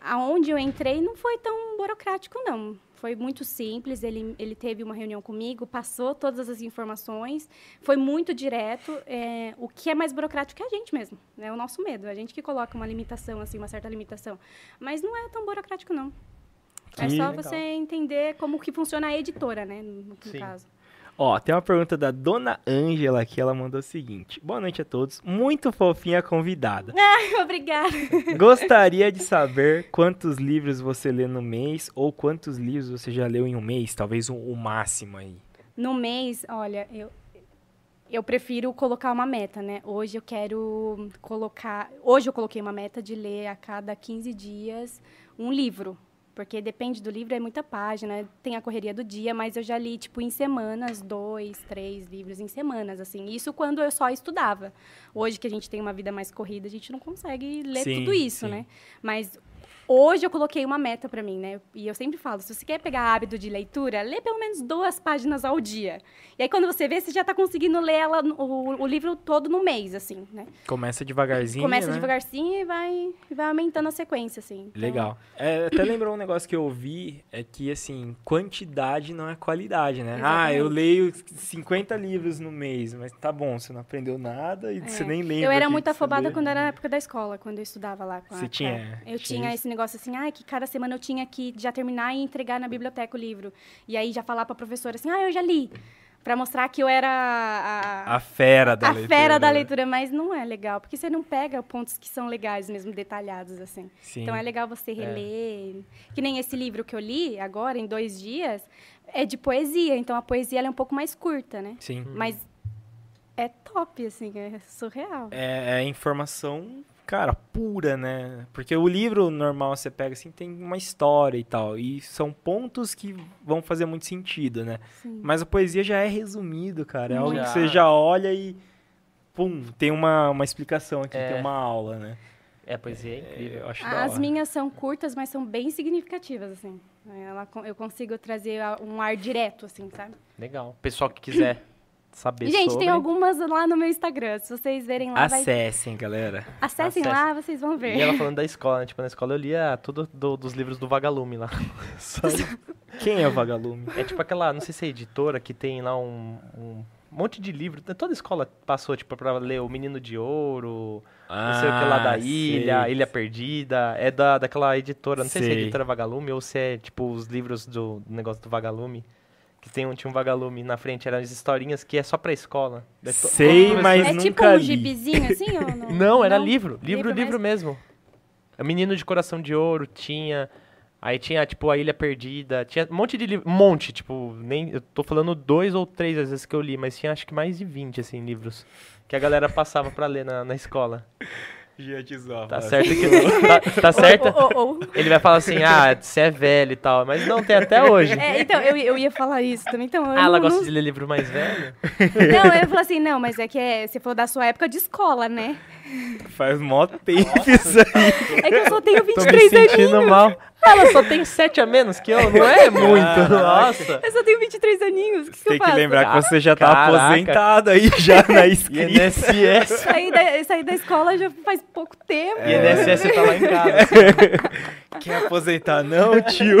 Aonde eu entrei não foi tão burocrático, não. Foi muito simples. Ele, ele teve uma reunião comigo, passou todas as informações, foi muito direto. é, o que é mais burocrático é a gente mesmo, é o nosso medo. A gente que coloca uma limitação, assim, uma certa limitação. Mas não é tão burocrático, não. é só legal. você entender como que funciona a editora, né, no, no caso. Ó, tem uma pergunta da Dona Ângela que ela mandou o seguinte. Boa noite a todos. Muito fofinha a convidada. (laughs) Obrigada. Gostaria de saber quantos livros você lê no mês ou quantos livros você já leu em um mês, talvez o, o máximo aí. No mês, olha, eu, eu prefiro colocar uma meta, né? Hoje eu quero colocar. Hoje eu coloquei uma meta de ler a cada 15 dias um livro. Porque depende do livro, é muita página, tem a correria do dia, mas eu já li, tipo, em semanas, dois, três livros em semanas, assim. Isso quando eu só estudava. Hoje que a gente tem uma vida mais corrida, a gente não consegue ler Sim, tudo isso, sim. né? Mas hoje eu coloquei uma meta para mim, né? E eu sempre falo, se você quer pegar hábito de leitura, lê pelo menos duas páginas ao dia. E aí quando você vê, você já está conseguindo ler ela, o, o livro todo no mês, assim, né? Começa devagarzinho, Começa né? devagarzinho e vai, vai aumentando a sequência, assim. Então, Legal. É, até lembrou um negócio que eu ouvi, é que, assim, quantidade não é qualidade, né? Ah, eu Exatamente. leio 50 livros no mês, mas tá bom, você não aprendeu nada e você É. nem lembra. Eu era muito você afobada quando era na época da escola, quando eu estudava lá. Com a- Você tinha- Eu tinha tinha esse negócio assim, ah, que cada semana eu tinha que já terminar e entregar na biblioteca o livro. E aí já falar pra professora assim, ah, eu já li. Pra mostrar que eu era a, A fera da a leitura. fera da né? leitura, mas não é legal, porque você não pega pontos que são legais mesmo, detalhados, assim. Sim. Então é legal você reler. Que nem esse livro que eu li agora, em dois dias, é de poesia. Então a poesia é um pouco mais curta, né? Sim. Mas é top, assim, é surreal. É, é informação, cara, pura, né? Porque o livro normal você pega assim, tem uma história e tal. E são pontos que vão fazer muito sentido, né? Sim. Mas a poesia já é resumido, cara. É algo Já. que você já olha e. Pum, tem uma, uma explicação aqui, É. tem uma aula, né? É, poesia é incrível. Eu acho da As hora. minhas são curtas, mas são bem significativas, assim. Ela, eu consigo trazer um ar direto, assim, sabe? Legal. Pessoal que quiser saber gente, sobre... tem algumas lá no meu Instagram. Se vocês verem lá, vai... Acessem, galera. acessem Acesse. lá, vocês vão ver. E ela (laughs) falando da escola, né? Tipo, na escola eu lia tudo do- dos livros do Vagalume lá. (laughs) Quem é o vagalume? é tipo aquela, não sei se é editora, que tem lá um, um monte de livro. Toda escola passou, tipo, pra ler O Menino de Ouro, não sei o que lá da Ah, Ilha, sei. Ilha Perdida. É da, daquela editora, não sei, se é Sei. editora Vagalume ou se é, tipo, os livros do, do negócio do Vagalume. Que tem um, tinha um Vagalume na frente, eram as historinhas que é só pra escola. Sei, todo mas é nunca tipo um li. gibizinho, assim, ou (laughs) não? Não, era livro. Livro, Livro livro mesmo. Menino de Coração de Ouro tinha. Aí tinha, tipo, A Ilha Perdida. Tinha um monte de livro. Um monte, tipo, nem. Eu tô falando dois ou três às vezes que eu li, mas tinha acho que mais de 20, assim, livros. Que a galera passava pra ler na, na escola. Tá certo que. Tá, tá certo? Ou- ou- ou- Ele vai falar assim, ah, você é velho e tal. Mas não, tem até hoje. É, então, eu, eu ia falar isso também. Então, Ah, ela não, gosta não- de ler livro mais velho? Não, eu ia falar assim, não, mas é que é, você falou da sua época de escola, né? Faz mó tempo isso aí. É que eu só tenho Tô me 23 anos. sentindo mal. Ela só tem 7 a menos que eu, não é (laughs) muito. Nossa. Eu só tenho 23 aninhos. O que, que Tem que faço? lembrar que você já tá Caraca. aposentado aí, já (laughs) na escrita. INSS. Saí da, saí da escola já faz pouco tempo. E INSS tá lá em casa. (laughs) Quer aposentar não, tio?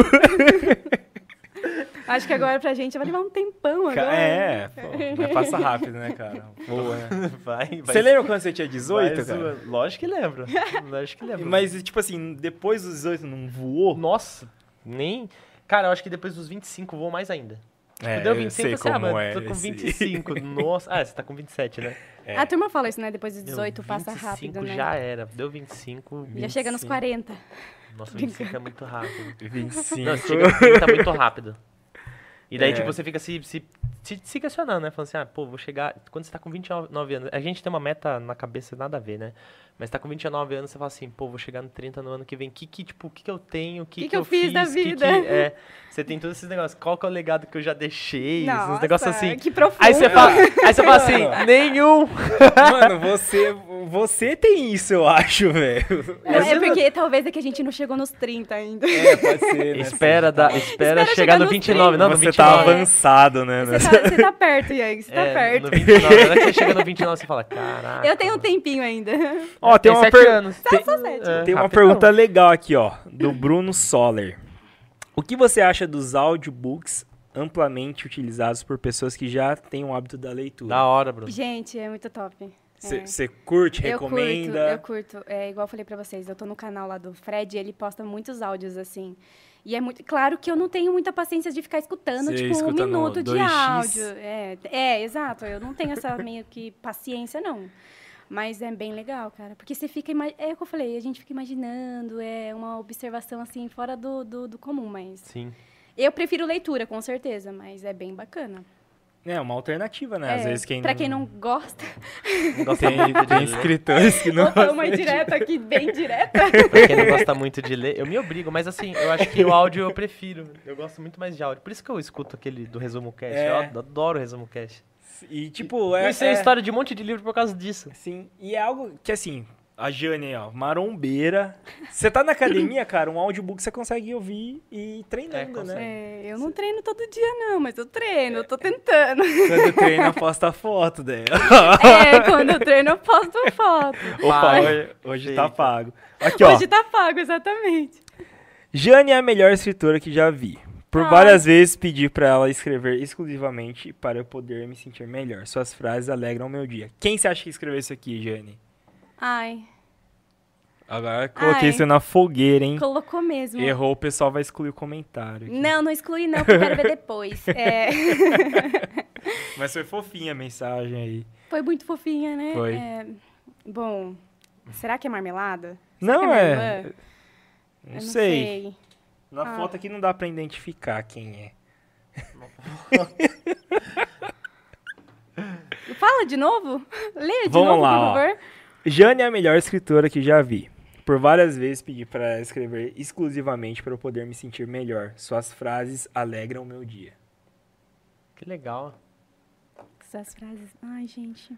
Acho que agora pra gente vai levar um tempão agora. É, pô, mas passa rápido, né, cara? Boa, né? Vai, vai. Você lembra quando você tinha 18, vai cara? zoando. Lógico que lembro. Lógico que lembro. Mas, tipo assim, depois dos 18 não voou? Nossa, nem. Cara, eu acho que depois dos 25 vou mais ainda. É, Deu eu 25, sei você, ah, como é tô com esse- 25. (laughs) Nossa. Ah, você tá com 27, né? É. A turma fala isso, né? Depois dos Meu, 18 passa 25 rápido, né? já era. Deu 25. Já chega nos 25. 40. Nossa, 25 é muito rápido. 25. Não, você chega nos 30 muito rápido. E daí, É. tipo, você fica se, se, se, se questionando, né? Falando assim, ah, pô, vou chegar. Quando você tá com 29 anos. A gente tem uma meta na cabeça, nada a ver, né? Mas tá com 29 anos, você fala assim, pô, vou chegar no 30 no ano que vem. Que que, tipo, o que que eu tenho? O que, Que que, que eu fiz da que que- vida? é, você tem todos esses negócios. Qual que é o legado que eu já deixei? Nossa, uns negócios assim. Que profundo. Aí você fala, aí você fala (laughs) assim, nenhum. Mano, você, você tem isso, eu acho, (laughs) velho. Não, é porque talvez é que a gente não chegou nos 30 ainda. É, pode ser, né? (laughs) Espera, da, espera, Espera chegar chegar no nos 29. Não, no Você 29. tá avançado, né? Você tá, você tá perto, Yang, você tá É, perto. No 29. Na hora que você chega no 29, você fala, caraca. Eu tenho um tempinho ainda. Ó, tem Tem uma, sete per- anos. tem, Só sete. É, tem uma rapidão. pergunta legal aqui, ó, do Bruno Soller. O que você acha dos audiobooks amplamente utilizados por pessoas que já têm o hábito da leitura? Da hora, Bruno. Gente, é muito top. É. Você curte, Eu recomenda? curto, eu curto. É igual eu falei pra vocês, eu tô no canal lá do Fred e ele posta muitos áudios assim. E é muito claro que eu não tenho muita paciência de ficar escutando, Você tipo, um escuta no minuto de 2x? áudio. É, é, exato. Eu não tenho essa meio que paciência, não. Mas é bem legal, cara. Porque você fica. É o que eu falei, a gente fica imaginando, é uma observação assim, fora do, do, do comum, mas. Sim. Eu prefiro leitura, com certeza, mas é bem bacana. É uma alternativa, né? Às É, vezes quem pra quem não gosta. Não gosta Tem, muito de tem escritores que não Opa, uma direta aqui, bem direta. (laughs) Pra quem não gosta (laughs) muito de ler, eu me obrigo, mas assim, eu acho que o áudio eu prefiro. Eu gosto muito mais de áudio. Por isso que eu escuto aquele do Resumo Cast. É. Eu adoro o Resumo Cast. E tipo, É, é, eu sei a é- história de um monte de livro por causa disso. Sim, e é algo que assim, a Jane aí, ó, marombeira. Você tá na academia, cara, um audiobook você consegue ouvir e ir treinando, É, né? É, eu não treino todo dia, não, mas eu treino, eu tô tentando. Quando treina, posta foto dela. É, quando eu treino, eu posto foto. Opa, hoje, hoje tá pago. Aqui, ó. Hoje tá pago, exatamente. Jane é a melhor escritora que já vi. Por Ai. várias vezes pedi pra ela escrever exclusivamente para eu poder me sentir melhor. Suas frases alegram o meu dia. Quem você acha que escreveu isso aqui, Jane? Ai, Agora coloquei Ai. você na fogueira, hein? colocou mesmo. Errou, o pessoal vai excluir o comentário. aqui. Não, não exclui não, porque eu quero ver (laughs) depois. É, (laughs) Mas foi fofinha a mensagem aí. foi muito fofinha, né? Foi. É, bom, será que é marmelada? Será Não que minha é. irmã? Não, Eu sei. Na Ah. foto aqui não dá pra identificar quem é. (laughs) Fala de novo? Lê de Vamos novo, lá, por ó. favor. Jane é a melhor escritora que já vi. Por várias vezes pedi para escrever exclusivamente para eu poder me sentir melhor. Suas frases alegram o meu dia. Que legal. Essas frases. Ai, gente.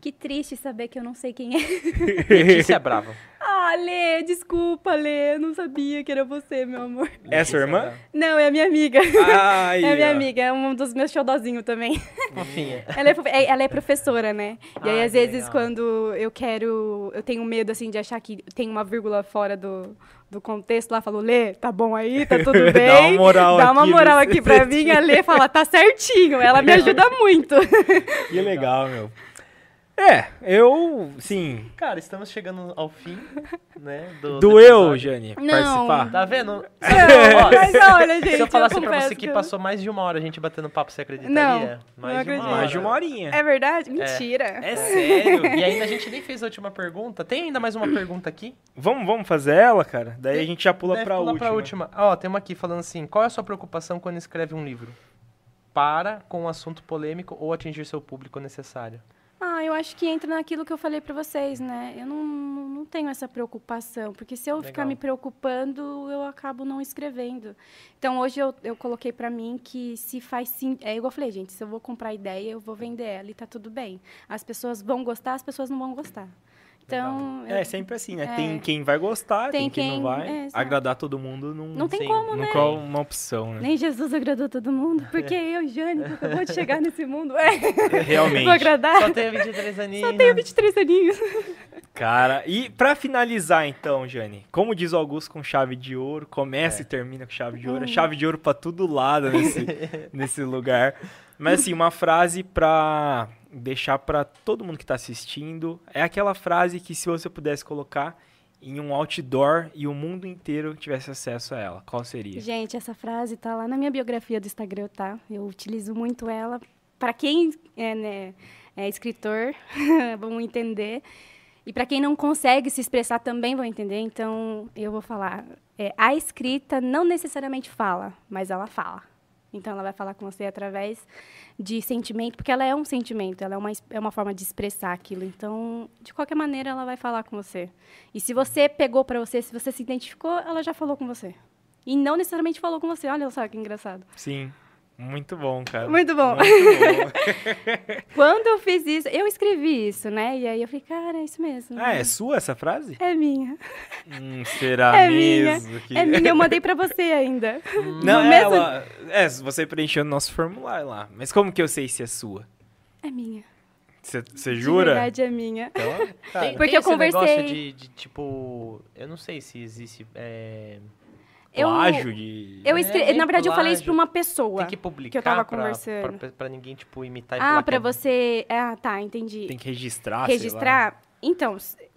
Que triste saber que eu não sei quem é. (laughs) Letícia Brava. Ah, Lê, desculpa, Lê. Eu não sabia que era você, meu amor. É sua irmã? Não, é a minha amiga. Ai, (laughs) é a minha ó. amiga, é um dos meus xodozinhos também. (laughs) Fofinha. Ela é, é- ela é professora, né? E aí, Ah, às vezes, legal. quando eu quero. Eu tenho medo, assim, de achar que tem uma vírgula fora do, do contexto, lá falo, Lê, tá bom aí, tá tudo bem. Dá uma moral Dá uma aqui moral aqui pra mim, a Lê fala, tá certinho. Ela me ajuda muito. Que legal, meu. É, eu, sim. Cara, estamos chegando ao fim, (laughs) né? Do, Doeu, episódio. Jane, Não. participar. Tá vendo? Não, (laughs) mas olha, gente. Se eu falasse pra confesso você que eu- passou mais de uma hora a gente batendo papo, você acreditaria? Não, mais não de acredito. hora. Mais de uma horinha. É verdade? Mentira. É sério? E ainda a gente nem fez a última pergunta. Tem ainda mais uma pergunta aqui? Vamos, vamos fazer ela, cara? Daí a gente já pula Deve pra pular última. pra última. Ó, tem uma aqui falando assim: qual é a sua preocupação quando escreve um livro? Para com um assunto polêmico ou atingir seu público necessário? Ah, eu acho que entra naquilo que eu falei pra vocês, né? Eu não, não tenho essa preocupação, porque se eu ficar Legal. me preocupando, eu acabo não escrevendo. Então, hoje eu, eu coloquei pra mim que se faz sim. É igual eu falei, gente, se eu vou comprar ideia, eu vou vender ela e tá tudo bem. As pessoas vão gostar, as pessoas não vão gostar. Então, eu- É sempre assim, né? É. Tem quem vai gostar, tem, Tem quem, quem- não vai. é. Agradar todo mundo não, não tem sim, como, né? nunca é uma opção, né? Nem Jesus agradou todo mundo, porque (laughs) eu, Jane, acabou de chegar nesse mundo, é, Realmente. vou agradar. Só tenho 23 aninhos. Só tenho 23 aninhos. Cara, e pra finalizar então, Jane, como diz o Augusto com chave de ouro, começa É. e termina com chave de Hum. ouro, é chave de ouro pra todo lado nesse, (laughs) nesse lugar. Mas assim, uma frase pra deixar pra todo mundo que tá assistindo, é aquela frase que se você pudesse colocar em um outdoor e o mundo inteiro tivesse acesso a ela, qual seria? Gente, essa frase tá lá na minha biografia do Instagram, tá? Eu utilizo muito ela. Para quem é, né, é escritor, (laughs) vão entender. E para quem não consegue se expressar também vão entender. Então, eu vou falar. é, a escrita não necessariamente fala, mas ela fala. Então, ela vai falar com você através de sentimento, porque ela é um sentimento, ela é uma, é uma forma de expressar aquilo. Então, de qualquer maneira, ela vai falar com você. E se você pegou para você, se você se identificou, ela já falou com você. E não necessariamente falou com você. Olha só que engraçado. Sim, muito bom, cara. Muito bom. Muito bom. (laughs) Quando eu fiz isso, eu escrevi isso, né? E aí eu falei, cara, é isso mesmo. ah, é sua essa frase? É minha. Hum, será É minha. mesmo? que- É minha. Eu mandei pra você ainda. (laughs) Não, No é, mesmo- ela, é, você preencheu o nosso formulário lá. Mas como que eu sei se é sua? É minha. Você jura? verdade, é minha. Então, (laughs) Tem, Porque tem eu esse negócio conversei- de, de, tipo. Eu não sei se existe. é, Eu, plágio de... eu É, escrevi, nem na verdade, eu falei isso plágio. pra uma pessoa. Tem que publicar que eu tava pra, conversando. pra, pra ninguém, tipo, imitar e Ah, falar pra que é- você. Ah, tá, entendi. Tem que registrar, sei lá. registrar. Então,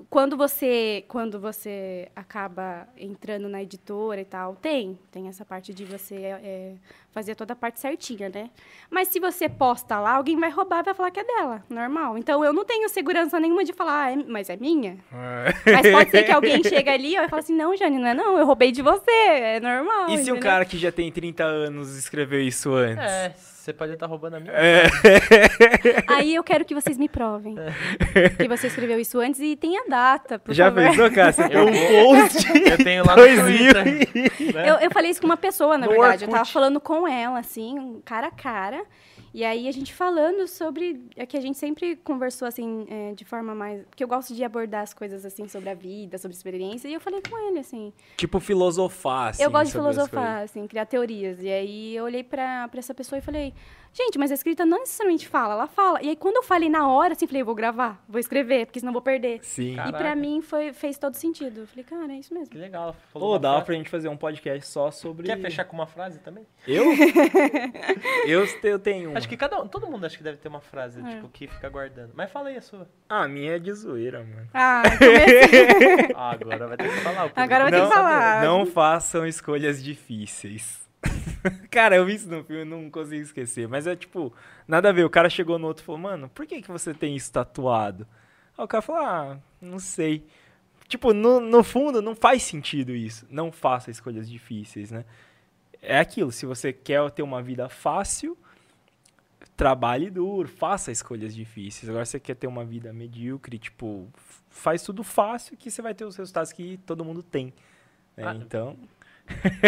quando você quando você acaba entrando na editora e tal, tem, tem essa parte de você é, fazer toda a parte certinha, né? Mas se você posta lá, alguém vai roubar e vai falar que é dela, normal. Então eu não tenho segurança nenhuma de falar, ah, é- mas é minha. É. Mas pode ser que alguém (laughs) chegue ali e fale assim, não, Jane, não é não, eu roubei de você, é normal. E se um entendeu? cara que já tem 30 anos escreveu isso antes? É, você pode estar roubando a minha. É. (laughs) Aí eu quero que vocês me provem que você escreveu isso antes e tem a data, por Já favor. pensou, (laughs) tem Eu um vou- post Eu tenho lá no 2000 Twitter. né? Eu, eu falei isso com uma pessoa, na No verdade. Eu tava Orkut. falando com ela, assim, cara a cara. E aí a gente falando sobre. É que a gente sempre conversou, assim, é, de forma mais. Porque eu gosto de abordar as coisas, assim, sobre a vida, sobre experiência. E eu falei com ele, assim. Tipo filosofar, assim, eu gosto de filosofar, assim, criar teorias. E aí eu olhei pra essa pessoa e falei. Gente, mas a escrita não necessariamente fala, ela fala. E aí quando eu falei na hora, assim, falei, eu vou gravar, vou escrever, porque senão eu vou perder. Sim. Cara, E pra Caraca. mim foi, fez todo sentido. Eu falei, cara, é isso mesmo. Que legal. falou Pô, dava frase. pra gente fazer um podcast só sobre... Quer fechar com uma frase também? Eu? (laughs) eu, eu tenho uma. Acho que cada um, todo mundo acho que deve ter uma frase, É. tipo, que fica guardando. Mas fala aí a sua. Ah, a minha é de zoeira, mano. Ah. (laughs) Ah, agora vai ter que falar. Agora vai ter que falar. Não façam escolhas difíceis. (laughs) cara, eu vi isso no filme e não consigo esquecer. Mas é tipo, nada a ver. O cara chegou no outro e falou, mano, por que, que você tem isso tatuado? Aí o cara falou, ah, não sei. Tipo, no, no fundo, não faz sentido isso. Não faça escolhas difíceis, né? É aquilo, se você quer ter uma vida fácil, trabalhe duro, faça escolhas difíceis. Agora, se você quer ter uma vida medíocre, tipo, faz tudo fácil que você vai ter os resultados que todo mundo tem. né? Ah, Então,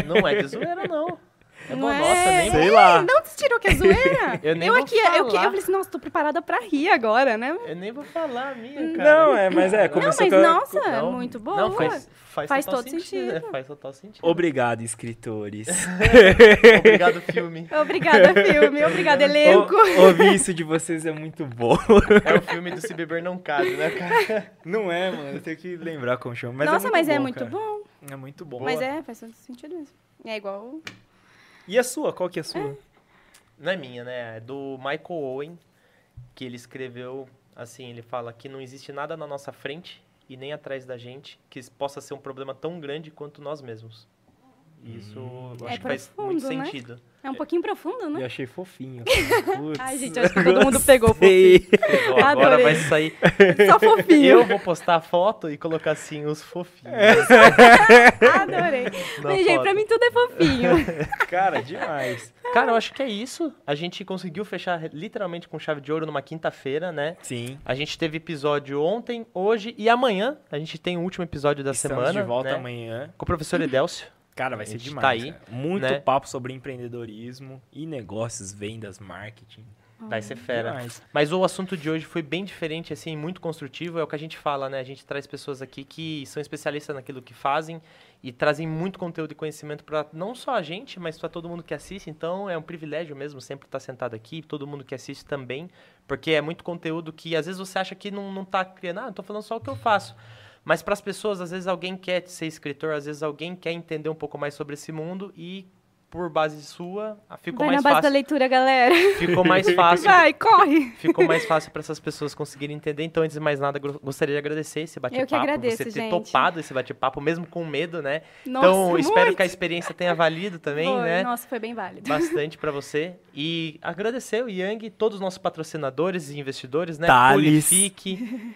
Não é de zoeira, não. (laughs) É Não bom, é? nossa, nem sei lá. Não tirou que é (laughs) zoeira? Eu nem vou aqui, eu, que- eu falar. falei assim, nossa, tô preparada pra rir agora, né? Eu nem vou falar a minha, cara. Não, é, mas é, Não, começou mas com nossa, é Não, muito boa. Não, faz, faz, Faz total todo sentido. sentido. né? Faz total sentido. Obrigado, escritores. (laughs) Obrigado, filme. Obrigada, filme. Obrigada, elenco. O- ouvir isso de vocês é muito bom. É o filme do Se Beber Não Cabe, né, cara? (laughs) Não é, mano, eu tenho que lembrar como chama. Mas nossa, é mas bom, é muito cara. bom. É muito bom. Mas é, faz todo sentido mesmo. É igual. E a sua? Qual que é a sua? Não é minha, né? É do Michael Owen, que ele escreveu assim, ele fala que não existe nada na nossa frente e nem atrás da gente que possa ser um problema tão grande quanto nós mesmos. E Isso eu É acho que faz muito profundo, né? sentido. É um pouquinho profundo, né? Eu achei fofinho. (laughs) Putz, Ai, gente, acho que todo mundo pegou. Pegou, Agora Adorei. vai sair. (laughs) Só fofinho. Eu vou postar a foto e colocar assim os fofinhos. (laughs) Adorei. na Mas, gente, pra mim tudo é fofinho. Cara, demais. Cara, eu acho que é isso. A gente conseguiu fechar literalmente com chave de ouro numa quinta-feira, né? Sim. A gente teve episódio ontem, hoje e amanhã. A gente tem o último episódio da Estamos semana. de volta né? amanhã. Com o professor Edélcio. Cara, vai ser gente demais. tá aí, cara. Muito né? papo sobre empreendedorismo e negócios, vendas, marketing. Vai ser fera. Demais. Mas o assunto de hoje foi bem diferente, assim, muito construtivo. É o que a gente fala, né? A gente traz pessoas aqui que são especialistas naquilo que fazem e trazem muito conteúdo e conhecimento para não só a gente, mas para todo mundo que assiste. Então é um privilégio mesmo sempre estar sentado aqui, todo mundo que assiste também, porque é muito conteúdo que às vezes você acha que não, não tá criando, ah, não tô falando só o que eu faço. Mas para as pessoas, às vezes alguém quer ser escritor, às vezes alguém quer entender um pouco mais sobre esse mundo e por base sua, ah, ficou Vai mais na base da fácil. leitura, galera. Ficou mais (laughs) fácil Vai, corre. ficou mais fácil para essas pessoas conseguirem entender. Então, antes de mais nada, gostaria de agradecer esse bate-papo. agradeço, você ter gente. topado esse bate-papo, mesmo com medo, né? Nossa, então, espero muito. que a experiência tenha valido também, Foi, né? Nossa, foi bem válido. Bastante para você. E agradecer o Yang, todos os nossos patrocinadores e investidores, né? Thales. Purifique.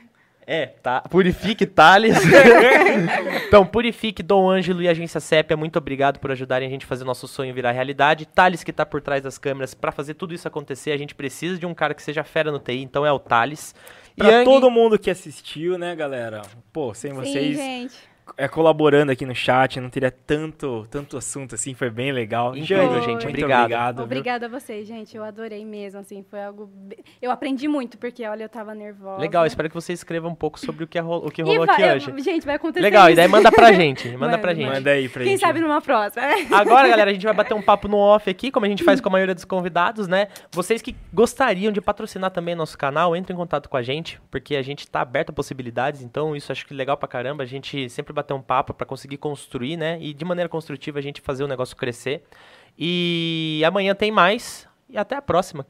É, tá. Purifique, Thales. (laughs) então, Purifique, Dom Ângelo e Agência Sépia, muito obrigado por ajudarem a gente a fazer nosso sonho virar realidade. Thales, que tá por trás das câmeras, para fazer tudo isso acontecer, a gente precisa de um cara que seja fera no TI, então é o Thales. Pra Yang- todo mundo que assistiu, né, galera? Pô, sem Sim, vocês gente. É, colaborando aqui no chat, não teria tanto, tanto assunto assim, foi bem legal. Incrível, Jane, gente, muito obrigado. obrigado. Obrigada a vocês, gente. Eu adorei mesmo, assim, foi algo... be- Eu aprendi muito, porque, olha, eu tava nervosa. Legal, espero que você escreva um pouco sobre o que, ro- o que E rolou vai- aqui eu- hoje. Gente, vai acontecer Legal, e isso. daí manda pra gente. Manda (laughs) Manda, pra gente. manda. Aí pra Quem gente. sabe numa próxima. (laughs) Agora, galera, a gente vai bater um papo no off aqui, como a gente faz com a maioria dos convidados, né? Vocês que gostariam de patrocinar também nosso canal, entrem em contato com a gente, porque a gente tá aberto a possibilidades, então isso acho que legal pra caramba, a gente sempre bater um papo pra conseguir construir, né? E de maneira construtiva a gente fazer o negócio crescer. E amanhã tem mais, e até a próxima.